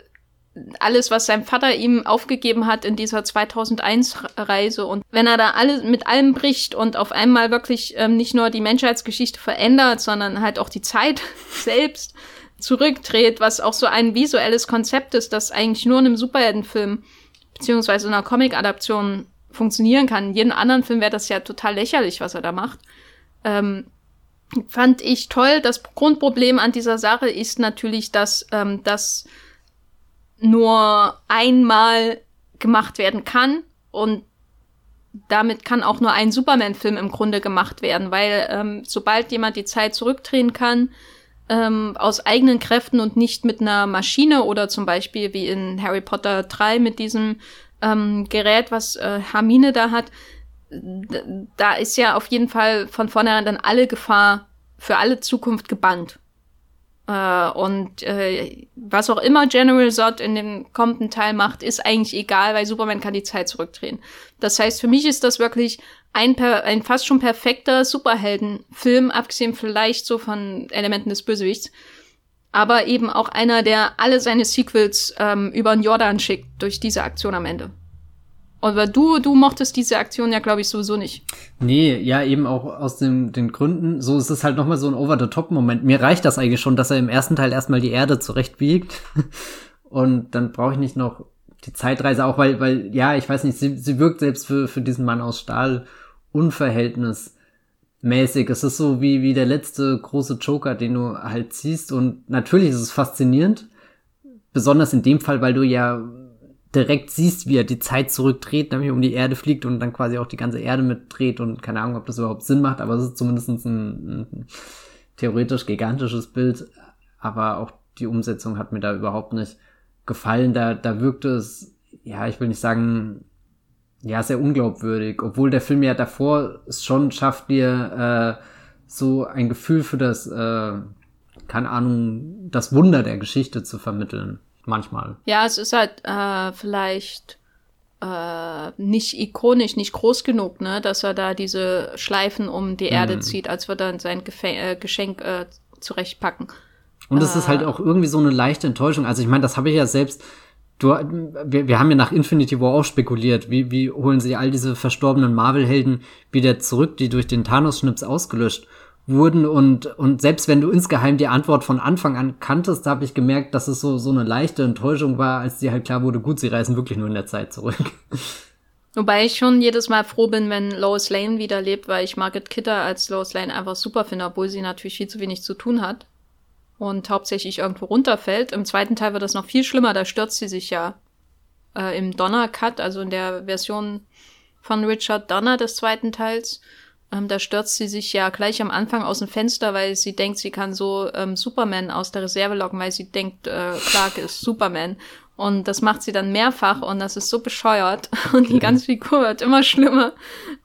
alles, was sein Vater ihm aufgegeben hat in dieser 2001-Reise. Und wenn er da alles mit allem bricht und auf einmal wirklich ähm, nicht nur die Menschheitsgeschichte verändert, sondern halt auch die Zeit [LAUGHS] selbst zurückdreht, was auch so ein visuelles Konzept ist, das eigentlich nur in einem Superheldenfilm beziehungsweise in einer Comic-Adaption funktionieren kann. In jedem anderen Film wäre das ja total lächerlich, was er da macht. Ähm, fand ich toll. Das Grundproblem an dieser Sache ist natürlich, dass ähm, das nur einmal gemacht werden kann und damit kann auch nur ein Superman-Film im Grunde gemacht werden, weil ähm, sobald jemand die Zeit zurückdrehen kann, ähm, aus eigenen Kräften und nicht mit einer Maschine oder zum Beispiel wie in Harry Potter 3 mit diesem ähm, Gerät, was äh, Hermine da hat, da ist ja auf jeden Fall von vornherein dann alle Gefahr für alle Zukunft gebannt. Äh, und äh, was auch immer General Zod in dem kommenden Teil macht, ist eigentlich egal, weil Superman kann die Zeit zurückdrehen. Das heißt, für mich ist das wirklich ein, ein fast schon perfekter Superheldenfilm, abgesehen vielleicht so von Elementen des Bösewichts. Aber eben auch einer, der alle seine Sequels ähm, über den Jordan schickt durch diese Aktion am Ende. Aber du, du mochtest diese Aktion ja, glaube ich, sowieso nicht. Nee, ja, eben auch aus den, den Gründen. So ist es halt nochmal so ein Over-the-Top-Moment. Mir reicht das eigentlich schon, dass er im ersten Teil erstmal die Erde zurechtbiegt. [LAUGHS] Und dann brauche ich nicht noch die Zeitreise auch, weil, weil, ja, ich weiß nicht, sie, sie wirkt selbst für, für diesen Mann aus Stahl unverhältnismäßig. Es ist so wie, wie der letzte große Joker, den du halt siehst. Und natürlich ist es faszinierend. Besonders in dem Fall, weil du ja direkt siehst, wie er die Zeit zurückdreht, nämlich um die Erde fliegt und dann quasi auch die ganze Erde mitdreht und keine Ahnung, ob das überhaupt Sinn macht, aber es ist zumindest ein, ein theoretisch gigantisches Bild, aber auch die Umsetzung hat mir da überhaupt nicht gefallen. Da, da wirkte es, ja, ich will nicht sagen, ja, sehr unglaubwürdig, obwohl der Film ja davor es schon schafft, dir äh, so ein Gefühl für das, äh, keine Ahnung, das Wunder der Geschichte zu vermitteln manchmal. Ja, es ist halt äh, vielleicht äh, nicht ikonisch, nicht groß genug, ne, dass er da diese Schleifen um die Erde mhm. zieht, als würde er sein Gefä äh, Geschenk äh, zurechtpacken. Und es ist halt äh. auch irgendwie so eine leichte Enttäuschung. Also ich meine, das habe ich ja selbst. Du, wir, wir haben ja nach Infinity War auch spekuliert. Wie, wie holen sie all diese verstorbenen Marvel-Helden wieder zurück, die durch den Thanos-Schnips ausgelöscht wurden und, und selbst wenn du insgeheim die Antwort von Anfang an kanntest, habe ich gemerkt, dass es so, so eine leichte Enttäuschung war, als dir halt klar wurde, gut, sie reisen wirklich nur in der Zeit zurück. [LAUGHS] Wobei ich schon jedes Mal froh bin, wenn Lois Lane wieder lebt, weil ich Margaret Kidder als Lois Lane einfach super finde, obwohl sie natürlich viel zu wenig zu tun hat und hauptsächlich irgendwo runterfällt. Im zweiten Teil wird das noch viel schlimmer, da stürzt sie sich ja äh, im Donner-Cut, also in der Version von Richard Donner des zweiten Teils. Ähm, da stürzt sie sich ja gleich am Anfang aus dem Fenster, weil sie denkt, sie kann so ähm, Superman aus der Reserve locken, weil sie denkt, äh, Clark ist Superman. Und das macht sie dann mehrfach und das ist so bescheuert. [LAUGHS] Und die [LAUGHS] ganze Figur wird immer schlimmer.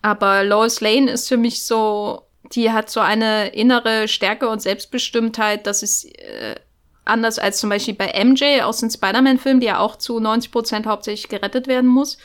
Aber Lois Lane ist für mich so, die hat so eine innere Stärke und Selbstbestimmtheit, das ist äh, anders als zum Beispiel bei MJ aus den Spider-Man-Filmen, die ja auch zu 90 Prozent hauptsächlich gerettet werden muss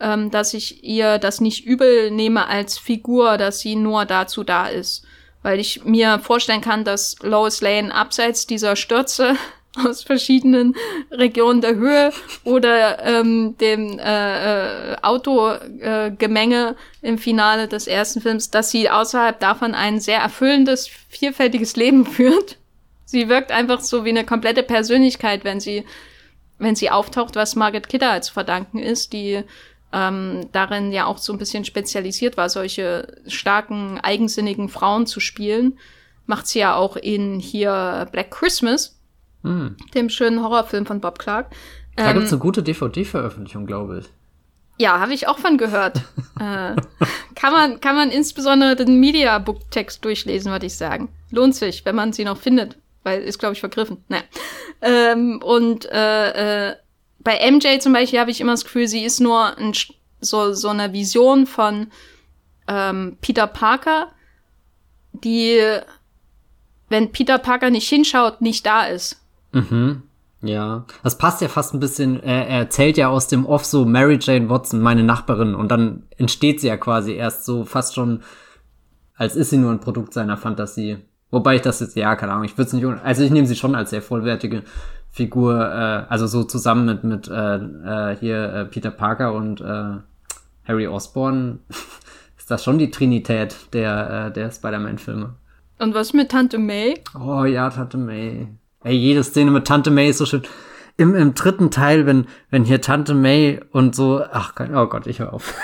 ähm, dass ich ihr das nicht übel nehme als Figur, dass sie nur dazu da ist. Weil ich mir vorstellen kann, dass Lois Lane abseits dieser Stürze [LAUGHS] aus verschiedenen Regionen der Höhe oder ähm, dem äh, äh, Autogemenge äh, im Finale des ersten Films, dass sie außerhalb davon ein sehr erfüllendes, vielfältiges Leben [LAUGHS] führt. Sie wirkt einfach so wie eine komplette Persönlichkeit, wenn sie, wenn sie auftaucht, was Margaret Kidder als verdanken ist, die ähm, darin ja auch so ein bisschen spezialisiert war, solche starken, eigensinnigen Frauen zu spielen. Macht sie ja auch in hier Black Christmas, hm. dem schönen Horrorfilm von Bob Clark. Da ähm, gibt's eine gute DVD-Veröffentlichung, glaube ich. Ja, habe ich auch von gehört. [LAUGHS] äh, kann man kann man insbesondere den Media Book Text durchlesen, würde ich sagen. Lohnt sich, wenn man sie noch findet, weil ist glaube ich vergriffen. Naja. Ähm, und äh, äh, bei MJ zum Beispiel habe ich immer das Gefühl, sie ist nur ein, so, so eine Vision von ähm, Peter Parker, die, wenn Peter Parker nicht hinschaut, nicht da ist. Mhm. Ja, das passt ja fast ein bisschen. Er, er erzählt ja aus dem Off so Mary Jane Watson, meine Nachbarin, und dann entsteht sie ja quasi erst so fast schon, als ist sie nur ein Produkt seiner Fantasie. Wobei ich das jetzt, ja, keine Ahnung, ich würde es nicht, also ich nehme sie schon als sehr vollwertige Figur, äh, also so zusammen mit, mit äh, äh, hier äh, Peter Parker und äh, Harry Osborn [LAUGHS] ist das schon die Trinität der, äh, der Spider-Man-Filme. Und was mit Tante May? Oh ja, Tante May. Ey, jede Szene mit Tante May ist so schön. Im, im dritten Teil, wenn, wenn hier Tante May und so, ach oh Gott, ich höre auf.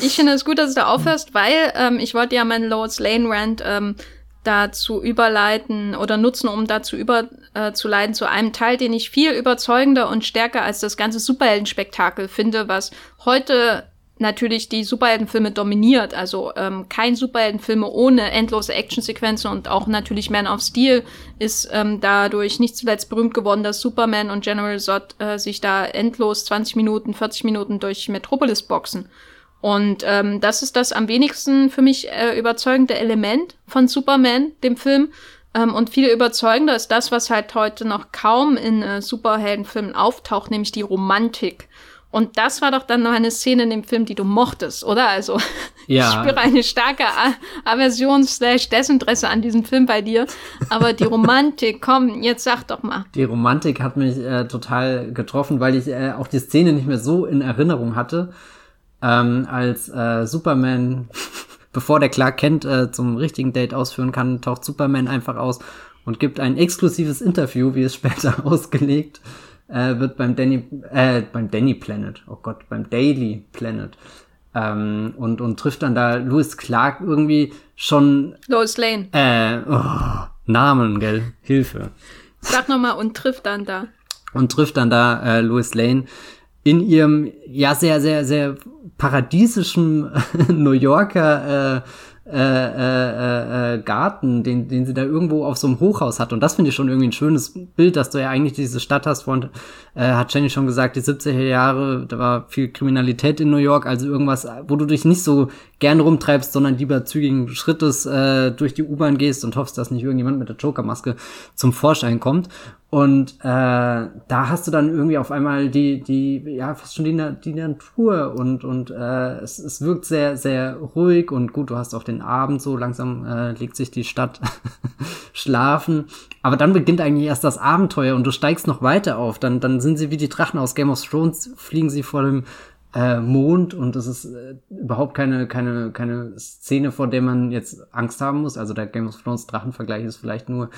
ich finde es gut, dass du da aufhörst, weil ähm, ich wollte ja meinen Lois Lane Rant ähm, dazu überleiten oder nutzen, um dazu überzuleiten äh, zu einem Teil, den ich viel überzeugender und stärker als das ganze Superheldenspektakel finde, was heute natürlich die Superheldenfilme dominiert. Also ähm, kein Superheldenfilme ohne endlose Actionsequenzen und auch natürlich Man of Steel ist ähm, dadurch nicht zuletzt berühmt geworden, dass Superman und General Zod äh, sich da endlos 20 Minuten, 40 Minuten durch Metropolis boxen. Und ähm, das ist das am wenigsten für mich äh, überzeugende Element von Superman, dem Film. Ähm, und viel überzeugender ist das, was halt heute noch kaum in äh, Superheldenfilmen auftaucht, nämlich die Romantik. Und das war doch dann noch eine Szene in dem Film, die du mochtest, oder? Also [LAUGHS] ja. ich spüre eine starke Aversion slash Desinteresse an diesem Film bei dir. Aber die Romantik, [LAUGHS] komm, jetzt sag doch mal. Die Romantik hat mich äh, total getroffen, weil ich äh, auch die Szene nicht mehr so in Erinnerung hatte ähm, als äh, Superman, [LAUGHS] bevor der Clark Kent äh, zum richtigen Date ausführen kann, taucht Superman einfach aus und gibt ein exklusives Interview, wie es [LAUGHS] später ausgelegt äh, wird beim Danny, äh, beim Danny Planet, oh Gott, beim Daily Planet. Ähm, und, und trifft dann da Louis Clark irgendwie schon. Lois Lane. Äh, oh, Namen, gell? Hilfe. Sag nochmal, und trifft dann da. Und trifft dann da äh, Louis Lane in ihrem ja sehr, sehr, sehr paradiesischen [LAUGHS] New Yorker äh, äh, äh, äh, Garten, den, den sie da irgendwo auf so einem Hochhaus hat. Und das finde ich schon irgendwie ein schönes Bild, dass du ja eigentlich diese Stadt hast. Von, äh, hat Jenny schon gesagt, die 70er Jahre, da war viel Kriminalität in New York, also irgendwas, wo du dich nicht so gern rumtreibst, sondern lieber zügigen Schrittes äh, durch die U-Bahn gehst und hoffst, dass nicht irgendjemand mit der Joker-Maske zum Vorschein kommt. Und äh, da hast du dann irgendwie auf einmal die, die, ja, fast schon die, die Natur und, und äh, es, es wirkt sehr, sehr ruhig und gut, du hast auch den Abend so, langsam äh, legt sich die Stadt [LAUGHS] schlafen. Aber dann beginnt eigentlich erst das Abenteuer und du steigst noch weiter auf. Dann, dann sind sie wie die Drachen aus Game of Thrones, fliegen sie vor dem äh, Mond und es ist äh, überhaupt keine, keine, keine Szene, vor der man jetzt Angst haben muss. Also der Game of Thrones Drachenvergleich ist vielleicht nur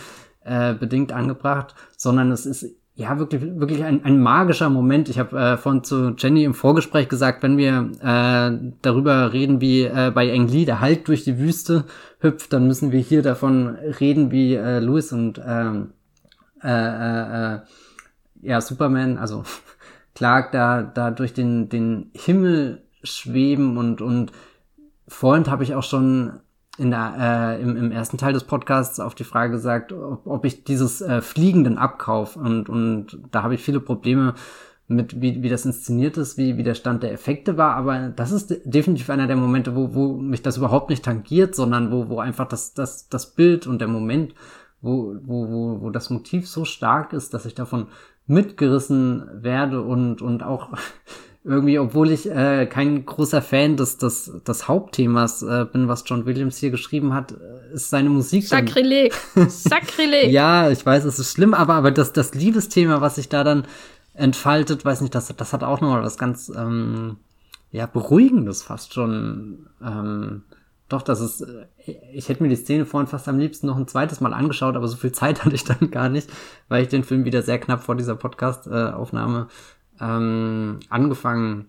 äh, bedingt angebracht, sondern es ist ja wirklich, wirklich ein, ein magischer Moment. Ich habe äh, von zu Jenny im Vorgespräch gesagt, wenn wir äh, darüber reden, wie äh, bei Engli der Halt durch die Wüste hüpft, dann müssen wir hier davon reden, wie äh, Louis und ähm, äh, äh, äh, ja, Superman, also [LAUGHS] Clark da, da durch den, den Himmel schweben und, und vorhin habe ich auch schon in der, äh, im, im ersten Teil des Podcasts auf die Frage gesagt, ob, ob ich dieses äh, Fliegenden abkaufe und, und da habe ich viele Probleme mit, wie, wie das inszeniert ist, wie, wie der Stand der Effekte war, aber das ist definitiv einer der Momente, wo, wo mich das überhaupt nicht tangiert, sondern wo, wo einfach das, das, das Bild und der Moment, wo, wo, wo, wo das Motiv so stark ist, dass ich davon mitgerissen werde und, und auch irgendwie, obwohl ich äh, kein großer Fan des, des, des Hauptthemas äh, bin, was John Williams hier geschrieben hat, äh, ist seine Musik. Sakrileg. Sakrileg. [LAUGHS] ja, ich weiß, es ist schlimm, aber, aber das, das Liebesthema, was sich da dann entfaltet, weiß nicht, das, das hat auch nochmal was ganz ähm, ja, Beruhigendes fast schon. Ähm, doch, das ist, äh, ich hätte mir die Szene vorhin fast am liebsten noch ein zweites Mal angeschaut, aber so viel Zeit [LAUGHS] hatte ich dann gar nicht, weil ich den Film wieder sehr knapp vor dieser Podcast-Aufnahme ähm, angefangen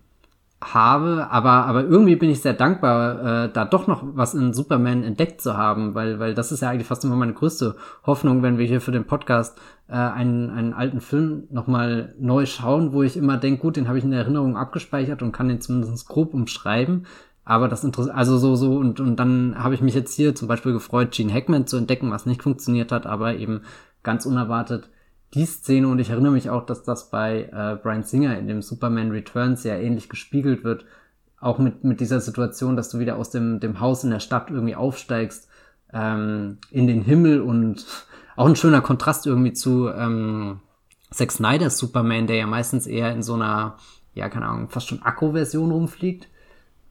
habe, aber, aber irgendwie bin ich sehr dankbar, äh, da doch noch was in Superman entdeckt zu haben, weil, weil das ist ja eigentlich fast immer meine größte Hoffnung, wenn wir hier für den Podcast äh, einen, einen alten Film nochmal neu schauen, wo ich immer denke, gut, den habe ich in der Erinnerung abgespeichert und kann den zumindest grob umschreiben. Aber das interessiert, also so, so, und, und dann habe ich mich jetzt hier zum Beispiel gefreut, Gene Hackman zu entdecken, was nicht funktioniert hat, aber eben ganz unerwartet die Szene und ich erinnere mich auch, dass das bei äh, Brian Singer in dem Superman Returns ja ähnlich gespiegelt wird. Auch mit, mit dieser Situation, dass du wieder aus dem, dem Haus in der Stadt irgendwie aufsteigst ähm, in den Himmel und [LAUGHS] auch ein schöner Kontrast irgendwie zu ähm, Zack Snyder's Superman, der ja meistens eher in so einer, ja, keine Ahnung, fast schon Akku-Version rumfliegt.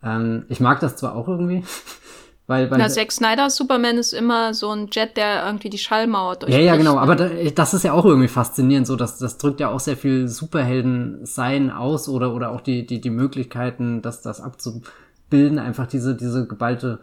Ähm, ich mag das zwar auch irgendwie, [LAUGHS] weil, weil Na, Zack Snyder Superman ist immer so ein Jet, der irgendwie die Schallmauer durchbricht. Ja, ja, genau. Aber das ist ja auch irgendwie faszinierend. So, dass das drückt ja auch sehr viel Superhelden-Sein aus oder oder auch die die die Möglichkeiten, das das abzubilden, einfach diese diese geballte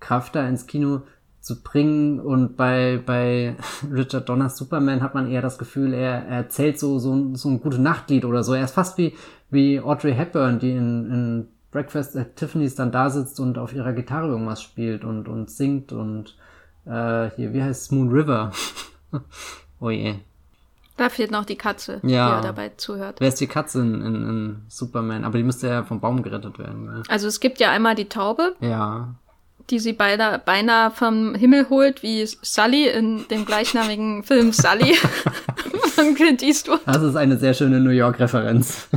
Kraft da ins Kino zu bringen. Und bei bei [LAUGHS] Richard Donners Superman hat man eher das Gefühl, er, er erzählt so so so ein gute Nachtlied oder so. Er ist fast wie wie Audrey Hepburn, die in, in Breakfast at Tiffany's dann da sitzt und auf ihrer Gitarre irgendwas spielt und, und singt und äh, hier, wie heißt es? Moon River? [LAUGHS] oh je. Da fehlt noch die Katze, ja. die dabei zuhört. Wer ist die Katze in, in, in Superman? Aber die müsste ja vom Baum gerettet werden. Ja. Also es gibt ja einmal die Taube. Ja. Die sie beinahe, beinahe vom Himmel holt, wie Sully in dem gleichnamigen [LAUGHS] Film Sully [LAUGHS] von Clint Eastwood. Das ist eine sehr schöne New York-Referenz.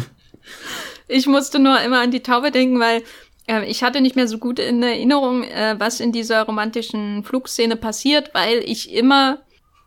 Ich musste nur immer an die Taube denken, weil äh, ich hatte nicht mehr so gut in Erinnerung, äh, was in dieser romantischen Flugszene passiert, weil ich immer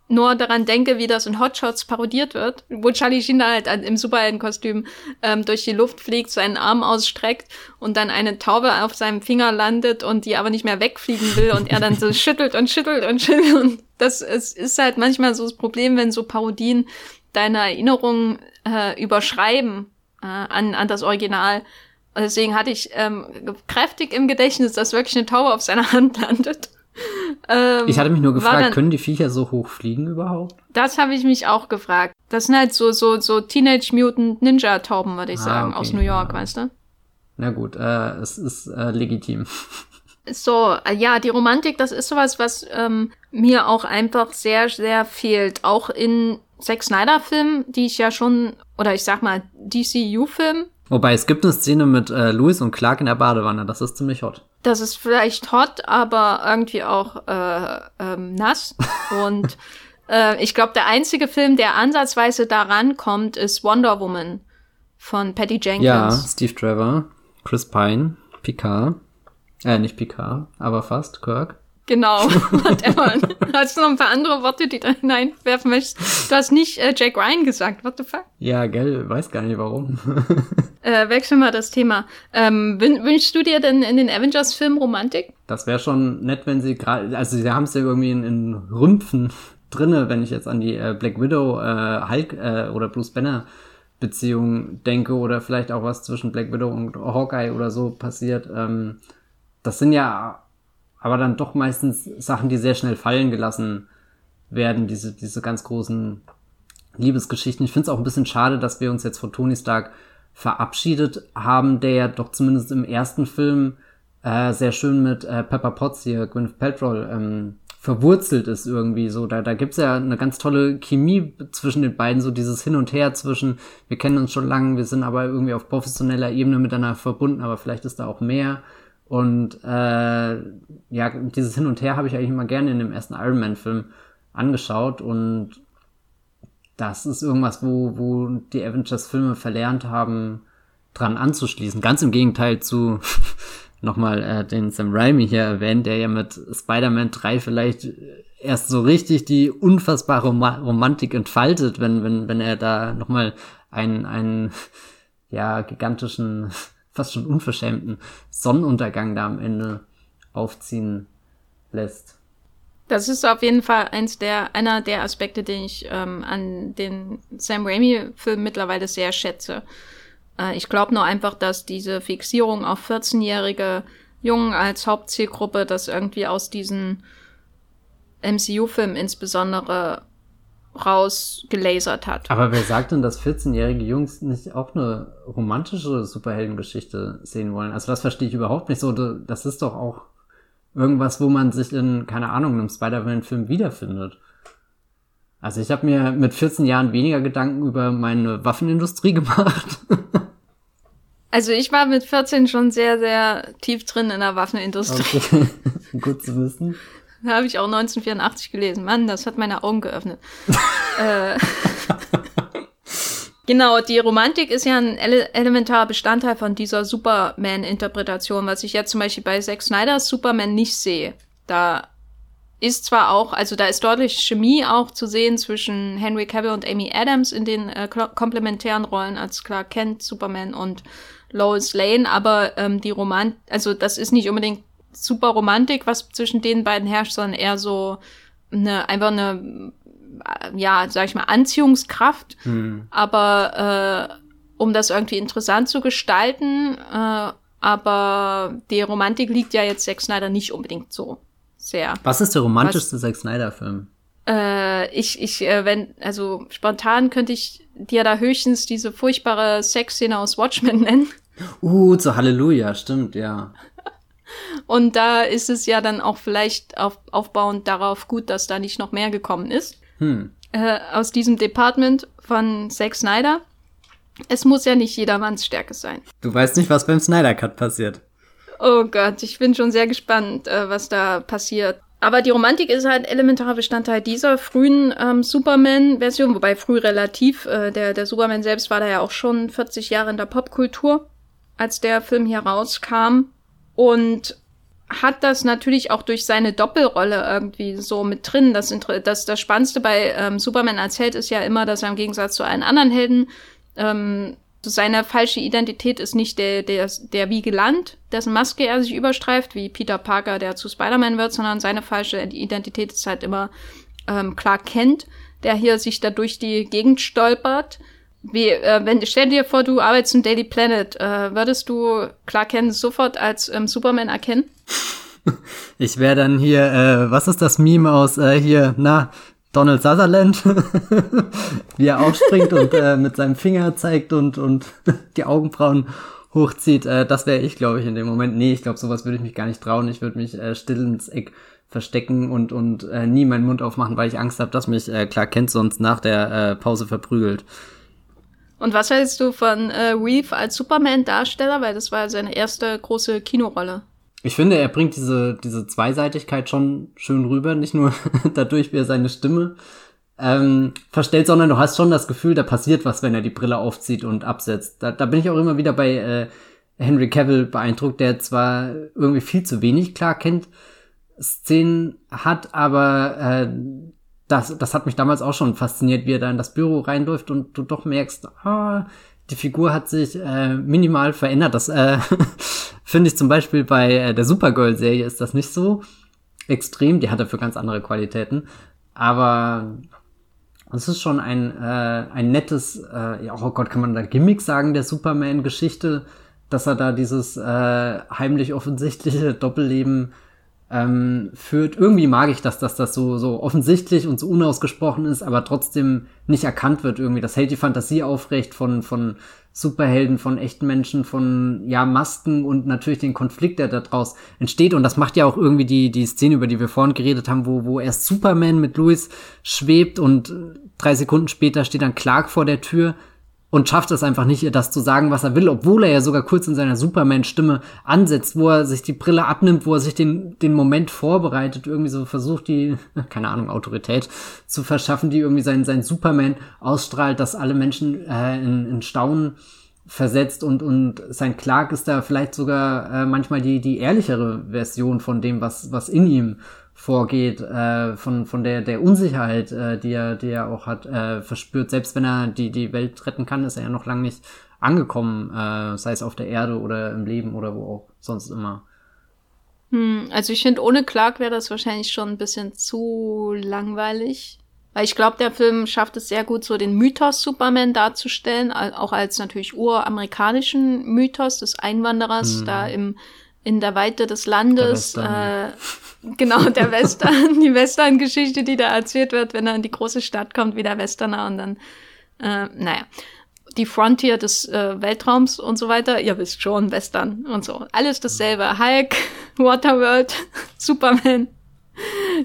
nur daran denke, wie das in Hotshots parodiert wird, wo Charlie Sheen halt im Superheldenkostüm ähm, durch die Luft fliegt, seinen Arm ausstreckt und dann eine Taube auf seinem Finger landet und die aber nicht mehr wegfliegen will und er dann so [LAUGHS] schüttelt und schüttelt und schüttelt. Und das ist, ist halt manchmal so das Problem, wenn so Parodien deine Erinnerungen äh, überschreiben äh, an, an das Original. Und deswegen hatte ich ähm, kräftig im Gedächtnis, dass wirklich eine Taube auf seiner Hand landet. [LAUGHS] Ähm, ich hatte mich nur gefragt, dann, können die Viecher so hoch fliegen überhaupt? Das habe ich mich auch gefragt. Das sind halt so, so, so Teenage Mutant Ninja Tauben, würde ich ah, sagen, okay, aus New York, ja. weißt du? Na gut, äh, es ist äh, legitim. [LAUGHS] So, äh, ja, die Romantik, das ist sowas, was ähm, mir auch einfach sehr, sehr fehlt. Auch in Zack Snyder-Filmen, die ich ja schon, oder ich sag mal, DCU-Film. Wobei es gibt eine Szene mit äh, Louis und Clark in der Badewanne, das ist ziemlich hot. Das ist vielleicht hot, aber irgendwie auch äh, ähm, nass. und [LAUGHS] äh, ich glaube, der einzige Film, der ansatzweise daran kommt, ist Wonder Woman von Patty Jenkins. Ja, Steve Trevor, Chris Pine, Picard. Äh, nicht Picard, aber fast, Kirk. Genau, [LAUGHS] whatever. hast du noch ein paar andere Worte, die da hineinwerfen möchtest? Du hast nicht äh, Jack Ryan gesagt, what the fuck? Ja, gell, weiß gar nicht warum. [LAUGHS] äh, wechseln wir das Thema. Ähm, wünschst du dir denn in den Avengers-Filmen Romantik? Das wäre schon nett, wenn sie gerade, also sie haben es ja irgendwie in, in Rümpfen drinne, wenn ich jetzt an die äh, Black Widow, äh, Hulk äh, oder Bruce Banner Beziehung denke oder vielleicht auch was zwischen Black Widow und Hawkeye oder so passiert. Ähm, das sind ja aber dann doch meistens Sachen, die sehr schnell fallen gelassen werden, diese, diese ganz großen Liebesgeschichten. Ich finde es auch ein bisschen schade, dass wir uns jetzt von Tony Stark verabschiedet haben, der ja doch zumindest im ersten Film äh, sehr schön mit äh, Pepper Potts hier, Gwyneth Paltrow, ähm, verwurzelt ist irgendwie so. Da, da gibt's ja eine ganz tolle Chemie zwischen den beiden, so dieses Hin und Her zwischen, wir kennen uns schon lange, wir sind aber irgendwie auf professioneller Ebene miteinander verbunden, aber vielleicht ist da auch mehr. Und äh, ja, dieses Hin und Her habe ich eigentlich immer gerne in dem ersten Iron Man-Film angeschaut und das ist irgendwas, wo, wo die Avengers-Filme verlernt haben, dran anzuschließen. Ganz im Gegenteil zu [LAUGHS] nochmal äh, den Sam Raimi hier erwähnt, der ja mit Spider-Man 3 vielleicht erst so richtig die unfassbare Romantik entfaltet, wenn, wenn, wenn er da nochmal einen, einen, [LAUGHS] ja, gigantischen, fast schon unverschämten Sonnenuntergang da am Ende aufziehen lässt. Das ist auf jeden Fall eins der, einer der Aspekte, den ich ähm, an den Sam Raimi-Film mittlerweile sehr schätze. Äh, ich glaube nur einfach, dass diese Fixierung auf 14-jährige Jungen als Hauptzielgruppe das irgendwie aus diesen MCU-Filmen insbesondere rausgelasert hat. Aber wer sagt denn, dass 14-jährige Jungs nicht auch eine romantische Superheldengeschichte sehen wollen? Also das verstehe ich überhaupt nicht so. Das ist doch auch irgendwas, wo man sich in, keine Ahnung, einem Spider-Man-Film wiederfindet. Also ich habe mir mit 14 Jahren weniger Gedanken über meine Waffenindustrie [LAUGHS] gemacht. Also ich war mit 14 schon sehr, sehr tief drin in der Waffenindustrie. Okay. [LAUGHS] Gut zu wissen. [LAUGHS] Habe ich auch 1984 gelesen. Mann, das hat meine Augen geöffnet. [LAUGHS] äh, genau, die Romantik ist ja ein ele elementarer Bestandteil von dieser Superman-Interpretation, was ich jetzt zum Beispiel bei Zack Snyders Superman nicht sehe. Da ist zwar auch, also da ist deutlich Chemie auch zu sehen zwischen Henry Cavill und Amy Adams in den äh, komplementären Rollen als Clark Kent, Superman und Lois Lane, aber ähm, die Roman, also das ist nicht unbedingt super Romantik, was zwischen den beiden herrscht, sondern eher so eine, einfach eine, ja, sag ich mal, Anziehungskraft. Hm. Aber äh, um das irgendwie interessant zu gestalten, äh, aber die Romantik liegt ja jetzt Zack Snyder nicht unbedingt so sehr. Was ist der romantischste Zack Snyder-Film? Äh, ich, ich, äh, wenn, also spontan könnte ich dir da höchstens diese furchtbare Sexszene aus Watchmen nennen. Uh, zu Halleluja, stimmt, ja. Und da ist es ja dann auch vielleicht auf, aufbauend darauf gut, dass da nicht noch mehr gekommen ist. Hm. Äh, aus diesem Department von Zack Snyder. Es muss ja nicht jedermanns Stärke sein. Du weißt nicht, was beim Snyder Cut passiert. Oh Gott, ich bin schon sehr gespannt, äh, was da passiert. Aber die Romantik ist halt elementarer Bestandteil dieser frühen ähm, Superman-Version, wobei früh relativ. Äh, der, der Superman selbst war da ja auch schon 40 Jahre in der Popkultur, als der Film hier rauskam. Und hat das natürlich auch durch seine Doppelrolle irgendwie so mit drin. Das, das, das Spannendste bei ähm, Superman als Held ist ja immer, dass er im Gegensatz zu allen anderen Helden ähm, seine falsche Identität ist nicht der, der, der Vigilant, dessen Maske er sich überstreift, wie Peter Parker, der zu Spider-Man wird, sondern seine falsche Identität ist halt immer ähm, Clark Kent, der hier sich da durch die Gegend stolpert. Wie, äh, wenn, stell dir vor, du arbeitest im Daily Planet, äh, würdest du Clark Kent sofort als ähm, Superman erkennen? [LAUGHS] Ich wäre dann hier, äh, was ist das Meme aus äh, hier, na, Donald Sutherland, [LAUGHS] wie er aufspringt und äh, mit seinem Finger zeigt und, und [LAUGHS] die Augenbrauen hochzieht. Äh, das wäre ich, glaube ich, in dem Moment. Nee, ich glaube, sowas würde ich mich gar nicht trauen. Ich würde mich äh, still ins Eck verstecken und, und äh, nie meinen Mund aufmachen, weil ich Angst habe, dass mich äh, Clark Kent sonst nach der äh, Pause verprügelt. Und was hältst du von äh, Reeve als Superman-Darsteller? Weil das war seine erste große Kinorolle. Ich finde, er bringt diese, diese Zweiseitigkeit schon schön rüber, nicht nur [LAUGHS] dadurch, wie er seine Stimme ähm, verstellt, sondern du hast schon das Gefühl, da passiert was, wenn er die Brille aufzieht und absetzt. Da, da bin ich auch immer wieder bei äh, Henry Cavill beeindruckt, der zwar irgendwie viel zu wenig klar kennt, Szenen hat, aber äh, das, das hat mich damals auch schon fasziniert, wie er da in das Büro reinläuft und du doch merkst, ah, die Figur hat sich äh, minimal verändert. Das äh, [LAUGHS] finde ich zum Beispiel bei äh, der Supergirl-Serie ist das nicht so extrem. Die hat dafür ganz andere Qualitäten. Aber Es ist schon ein, äh, ein nettes, äh, ja, oh Gott, kann man da Gimmick sagen, der Superman-Geschichte, dass er da dieses äh, heimlich offensichtliche Doppelleben ähm, führt. Irgendwie mag ich das, dass das so, so offensichtlich und so unausgesprochen ist, aber trotzdem nicht erkannt wird irgendwie. Das hält die Fantasie aufrecht von, von Superhelden, von echten Menschen, von ja Masken und natürlich den Konflikt, der daraus entsteht. Und das macht ja auch irgendwie die die Szene, über die wir vorhin geredet haben, wo wo erst Superman mit Louis schwebt und drei Sekunden später steht dann Clark vor der Tür und schafft es einfach nicht, ihr das zu sagen, was er will, obwohl er ja sogar kurz in seiner Superman-Stimme ansetzt, wo er sich die Brille abnimmt, wo er sich den, den Moment vorbereitet, irgendwie so versucht, die, [LAUGHS] keine Ahnung, Autorität zu verschaffen, die irgendwie sein, sein Superman ausstrahlt, dass alle Menschen äh, in, in Staunen versetzt und, und sein Clark ist da vielleicht sogar äh, manchmal die, die ehrlichere Version von dem, was, was in ihm vorgeht, äh, von, von der, der Unsicherheit, äh, die, er, die er auch hat, äh, verspürt. Selbst wenn er die, die Welt retten kann, ist er ja noch lange nicht angekommen, äh, sei es auf der Erde oder im Leben oder wo auch sonst immer. Hm, also ich finde, ohne Clark wäre das wahrscheinlich schon ein bisschen zu langweilig. Weil ich glaube, der Film schafft es sehr gut, so den Mythos Superman darzustellen, auch als natürlich uramerikanischen Mythos des Einwanderers hm. da im in der Weite des Landes. Äh, genau, der Western, die Western-Geschichte, die da erzählt wird, wenn er in die große Stadt kommt, wie der Westerner und dann, äh, naja, die Frontier des äh, Weltraums und so weiter. Ihr wisst schon, Western und so. Alles dasselbe. Hulk, [LAUGHS] Waterworld, [LAUGHS] Superman.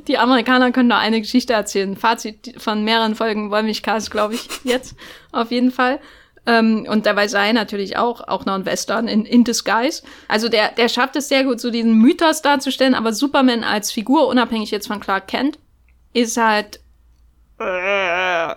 Die Amerikaner können nur eine Geschichte erzählen. Fazit von mehreren Folgen Wollmilchcast, glaube ich, jetzt. Auf jeden Fall. Ähm, und dabei sei natürlich auch, auch noch ein Western in, in Disguise. Also der, der schafft es sehr gut, so diesen Mythos darzustellen, aber Superman als Figur, unabhängig jetzt von Clark Kent, ist halt. Äh,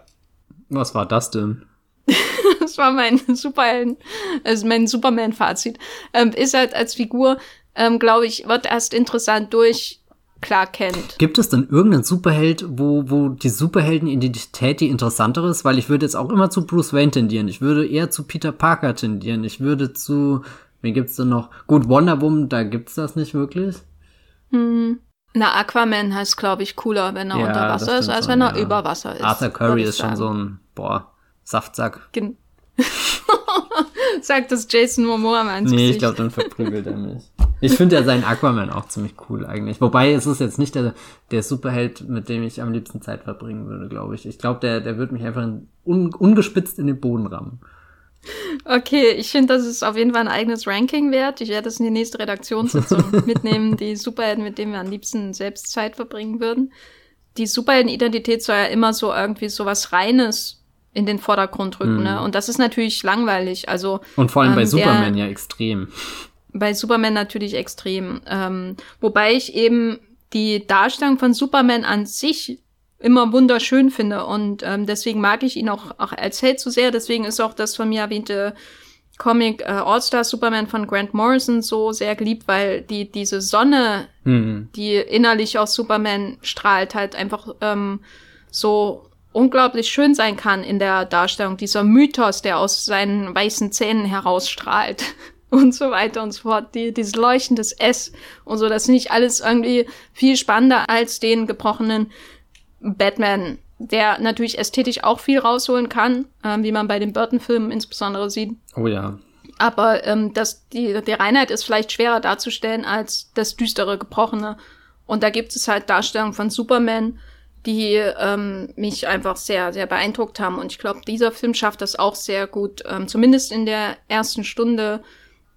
Was war das denn? [LAUGHS] das war mein Superhelden, also mein Superman-Fazit. Ähm, ist halt als Figur, ähm, glaube ich, wird erst interessant durch klar kennt. Gibt es denn irgendeinen Superheld, wo, wo die Superheldenidentität die interessantere ist? Weil ich würde jetzt auch immer zu Bruce Wayne tendieren. Ich würde eher zu Peter Parker tendieren. Ich würde zu, wen gibt's denn noch? Gut, Wonder Woman, da gibt's das nicht wirklich. Hm. Na, Aquaman heißt, glaube ich, cooler, wenn er ja, unter Wasser ist, als wenn er ja. über Wasser ist. Arthur Curry ist schon so ein, boah, Saftsack. Gen [LAUGHS] Sagt das Jason Momoa meinst Nee, ich glaube, dann verprügelt er mich. Ich finde ja seinen Aquaman auch ziemlich cool eigentlich. Wobei es ist jetzt nicht der, der Superheld, mit dem ich am liebsten Zeit verbringen würde, glaube ich. Ich glaube, der, der wird mich einfach un, ungespitzt in den Boden rammen. Okay, ich finde, das ist auf jeden Fall ein eigenes Ranking wert. Ich werde das in die nächste Redaktionssitzung [LAUGHS] mitnehmen, die Superhelden, mit denen wir am liebsten selbst Zeit verbringen würden. Die Superheldenidentität soll ja immer so irgendwie so was Reines in den Vordergrund rücken, mm. ne? Und das ist natürlich langweilig. Also und vor allem ähm, bei Superman ja extrem bei Superman natürlich extrem. Ähm, wobei ich eben die Darstellung von Superman an sich immer wunderschön finde und ähm, deswegen mag ich ihn auch, auch als Held so sehr. Deswegen ist auch das von mir erwähnte Comic äh, All-Star Superman von Grant Morrison so sehr geliebt, weil die diese Sonne, mhm. die innerlich aus Superman strahlt, halt einfach ähm, so unglaublich schön sein kann in der Darstellung. Dieser Mythos, der aus seinen weißen Zähnen herausstrahlt. [LAUGHS] und so weiter und so fort. Die, dieses leuchtendes S und so, das finde ich alles irgendwie viel spannender als den gebrochenen Batman, der natürlich ästhetisch auch viel rausholen kann, ähm, wie man bei den Burton-Filmen insbesondere sieht. Oh ja. Aber ähm, das, die, die Reinheit ist vielleicht schwerer darzustellen als das düstere, gebrochene. Und da gibt es halt Darstellungen von Superman, die ähm, mich einfach sehr, sehr beeindruckt haben. Und ich glaube, dieser Film schafft das auch sehr gut, ähm, zumindest in der ersten Stunde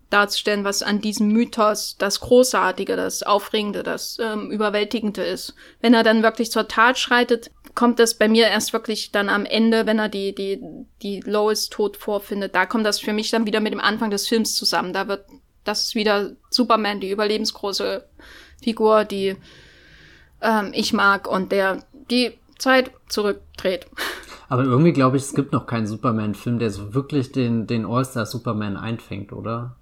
darzustellen, was an diesem Mythos das Großartige, das Aufregende, das ähm, Überwältigende ist. Wenn er dann wirklich zur Tat schreitet, kommt das bei mir erst wirklich dann am Ende, wenn er die, die, die Lois tot vorfindet. Da kommt das für mich dann wieder mit dem Anfang des Films zusammen. Da wird, das ist wieder Superman, die überlebensgroße Figur, die ähm, ich mag und der die Zeit zurückdreht. Aber irgendwie glaube ich, es gibt noch keinen Superman-Film, der so wirklich den, den All-Star Superman einfängt, oder?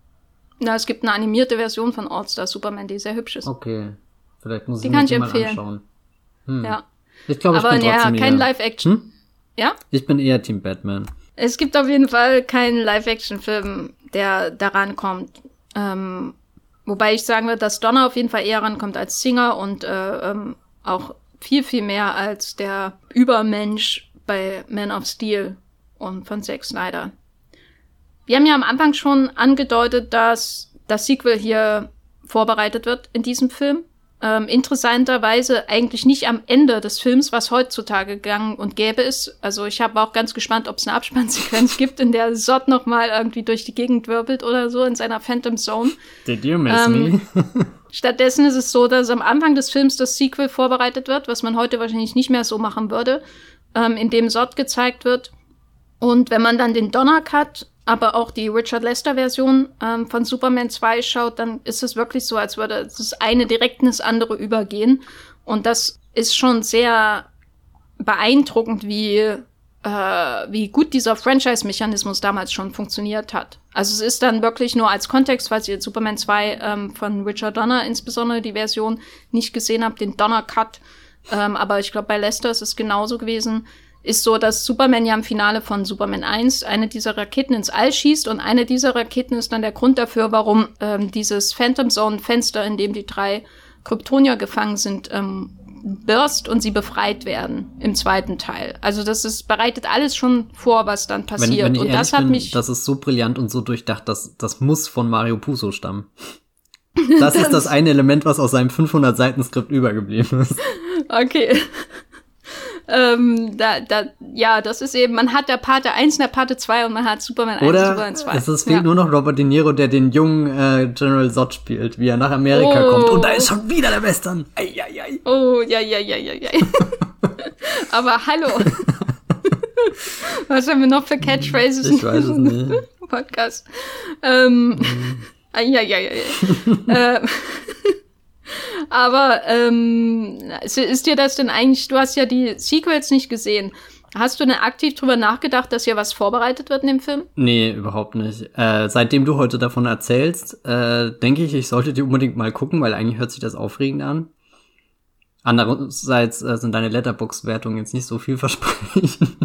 Na, es gibt eine animierte Version von All-Star Superman, die sehr hübsch ist. Okay. Vielleicht muss die ich mir mal anschauen. Hm. Ja. Ich glaube, ich bin ja, kein Live-Action. Hm? Ja? Ich bin eher Team Batman. Es gibt auf jeden Fall keinen Live-Action-Film, der daran kommt. Ähm, wobei ich sagen würde, dass Donner auf jeden Fall eher rankommt als Singer und äh, ähm, auch viel, viel mehr als der Übermensch bei Man of Steel und von Zack Snyder. Wir haben ja am Anfang schon angedeutet, dass das Sequel hier vorbereitet wird in diesem Film. Ähm, interessanterweise eigentlich nicht am Ende des Films, was heutzutage gang und gäbe ist. Also ich habe auch ganz gespannt, ob es eine Abspannsequenz [LAUGHS] gibt, in der Zod noch mal irgendwie durch die Gegend wirbelt oder so in seiner Phantom Zone. Did you miss ähm, me? [LAUGHS] stattdessen ist es so, dass am Anfang des Films das Sequel vorbereitet wird, was man heute wahrscheinlich nicht mehr so machen würde, ähm, in dem Zod gezeigt wird. Und wenn man dann den Donner Cut aber auch die Richard Lester-Version ähm, von Superman 2 schaut, dann ist es wirklich so, als würde das eine direkt in das andere übergehen. Und das ist schon sehr beeindruckend, wie, äh, wie gut dieser Franchise-Mechanismus damals schon funktioniert hat. Also es ist dann wirklich nur als Kontext, falls ihr Superman 2 ähm, von Richard Donner insbesondere die Version nicht gesehen habt, den Donner-Cut. Ähm, aber ich glaube, bei Lester ist es genauso gewesen ist so, dass Superman ja im Finale von Superman 1 eine dieser Raketen ins All schießt und eine dieser Raketen ist dann der Grund dafür, warum ähm, dieses Phantom Zone Fenster, in dem die drei Kryptonier gefangen sind, ähm, burst und sie befreit werden im zweiten Teil. Also das ist bereitet alles schon vor, was dann passiert. Wenn, wenn und das hat bin, mich. Das ist so brillant und so durchdacht, dass das muss von Mario Puzo stammen. Das, das [LAUGHS] ist das eine Element, was aus seinem 500 Seiten Skript übergeblieben ist. Okay. Ähm, da, da, ja, das ist eben, man hat der Pate 1 und der Pate 2 und man hat Superman 1 Oder und Superman 2. Es, fehlt ja. nur noch Robert De Niro, der den jungen äh, General Zod spielt, wie er nach Amerika oh. kommt. Und da ist schon wieder der Western. Ei, ei, ei. Oh, ja, ja, ja, ja, ja. [LAUGHS] Aber hallo. Was haben wir noch für Catchphrases? Ich weiß es nicht. Podcast. Ähm, mhm. ja, ja, ja, ja. äh, aber ähm, ist dir das denn eigentlich, du hast ja die Sequels nicht gesehen. Hast du denn aktiv drüber nachgedacht, dass hier was vorbereitet wird in dem Film? Nee, überhaupt nicht. Äh, seitdem du heute davon erzählst, äh, denke ich, ich sollte die unbedingt mal gucken, weil eigentlich hört sich das aufregend an. Andererseits äh, sind deine Letterbox-Wertungen jetzt nicht so vielversprechend.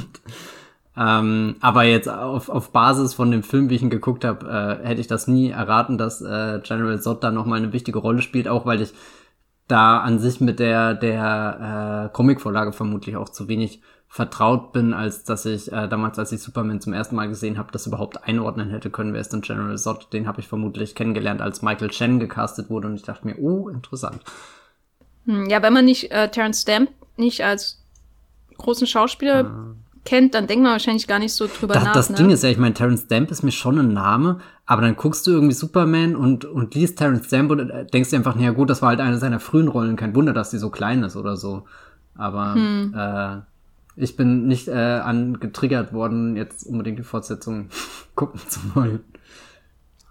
Ähm, aber jetzt auf, auf Basis von dem Film, wie ich ihn geguckt habe, äh, hätte ich das nie erraten, dass äh, General Zod da nochmal eine wichtige Rolle spielt, auch weil ich da an sich mit der, der äh, Comicvorlage vermutlich auch zu wenig vertraut bin, als dass ich äh, damals, als ich Superman zum ersten Mal gesehen habe, das überhaupt einordnen hätte können, wer ist denn General Zod? Den habe ich vermutlich kennengelernt, als Michael Chen gecastet wurde und ich dachte mir, oh, interessant. Hm, ja, wenn man nicht äh, Terence Stamp nicht als großen Schauspieler ah kennt, dann denkt man wahrscheinlich gar nicht so drüber das, nach. Das ne? Ding ist ja, ich meine, Terence Stamp ist mir schon ein Name, aber dann guckst du irgendwie Superman und, und liest Terence Stamp und äh, denkst dir einfach, naja gut, das war halt eine seiner frühen Rollen, kein Wunder, dass die so klein ist oder so. Aber hm. äh, ich bin nicht äh, angetriggert worden, jetzt unbedingt die Fortsetzung [LAUGHS] gucken zu wollen.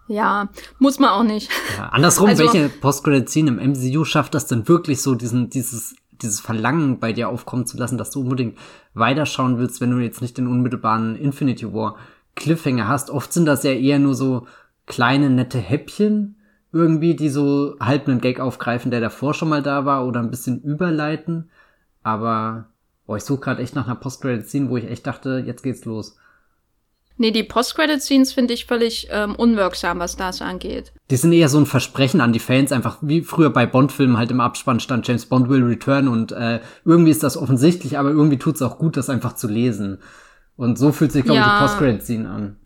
Ja, muss man auch nicht. Ja, andersrum, [LAUGHS] also, welche Post-Credit-Scene im MCU schafft das denn wirklich so, diesen, dieses dieses Verlangen bei dir aufkommen zu lassen, dass du unbedingt weiterschauen willst, wenn du jetzt nicht den unmittelbaren Infinity War Cliffhanger hast. Oft sind das ja eher nur so kleine, nette Häppchen irgendwie, die so halb einen Gag aufgreifen, der davor schon mal da war oder ein bisschen überleiten. Aber, boah, ich suche gerade echt nach einer Post-Credit-Scene, wo ich echt dachte, jetzt geht's los. Nee, die Post-Credit-Scenes finde ich völlig ähm, unwirksam, was das angeht. Die sind eher so ein Versprechen an die Fans, einfach wie früher bei Bond-Filmen halt im Abspann stand, James Bond will return und äh, irgendwie ist das offensichtlich, aber irgendwie tut's auch gut, das einfach zu lesen. Und so fühlt sich, glaube ja, ich, die Post-Credit-Scene an.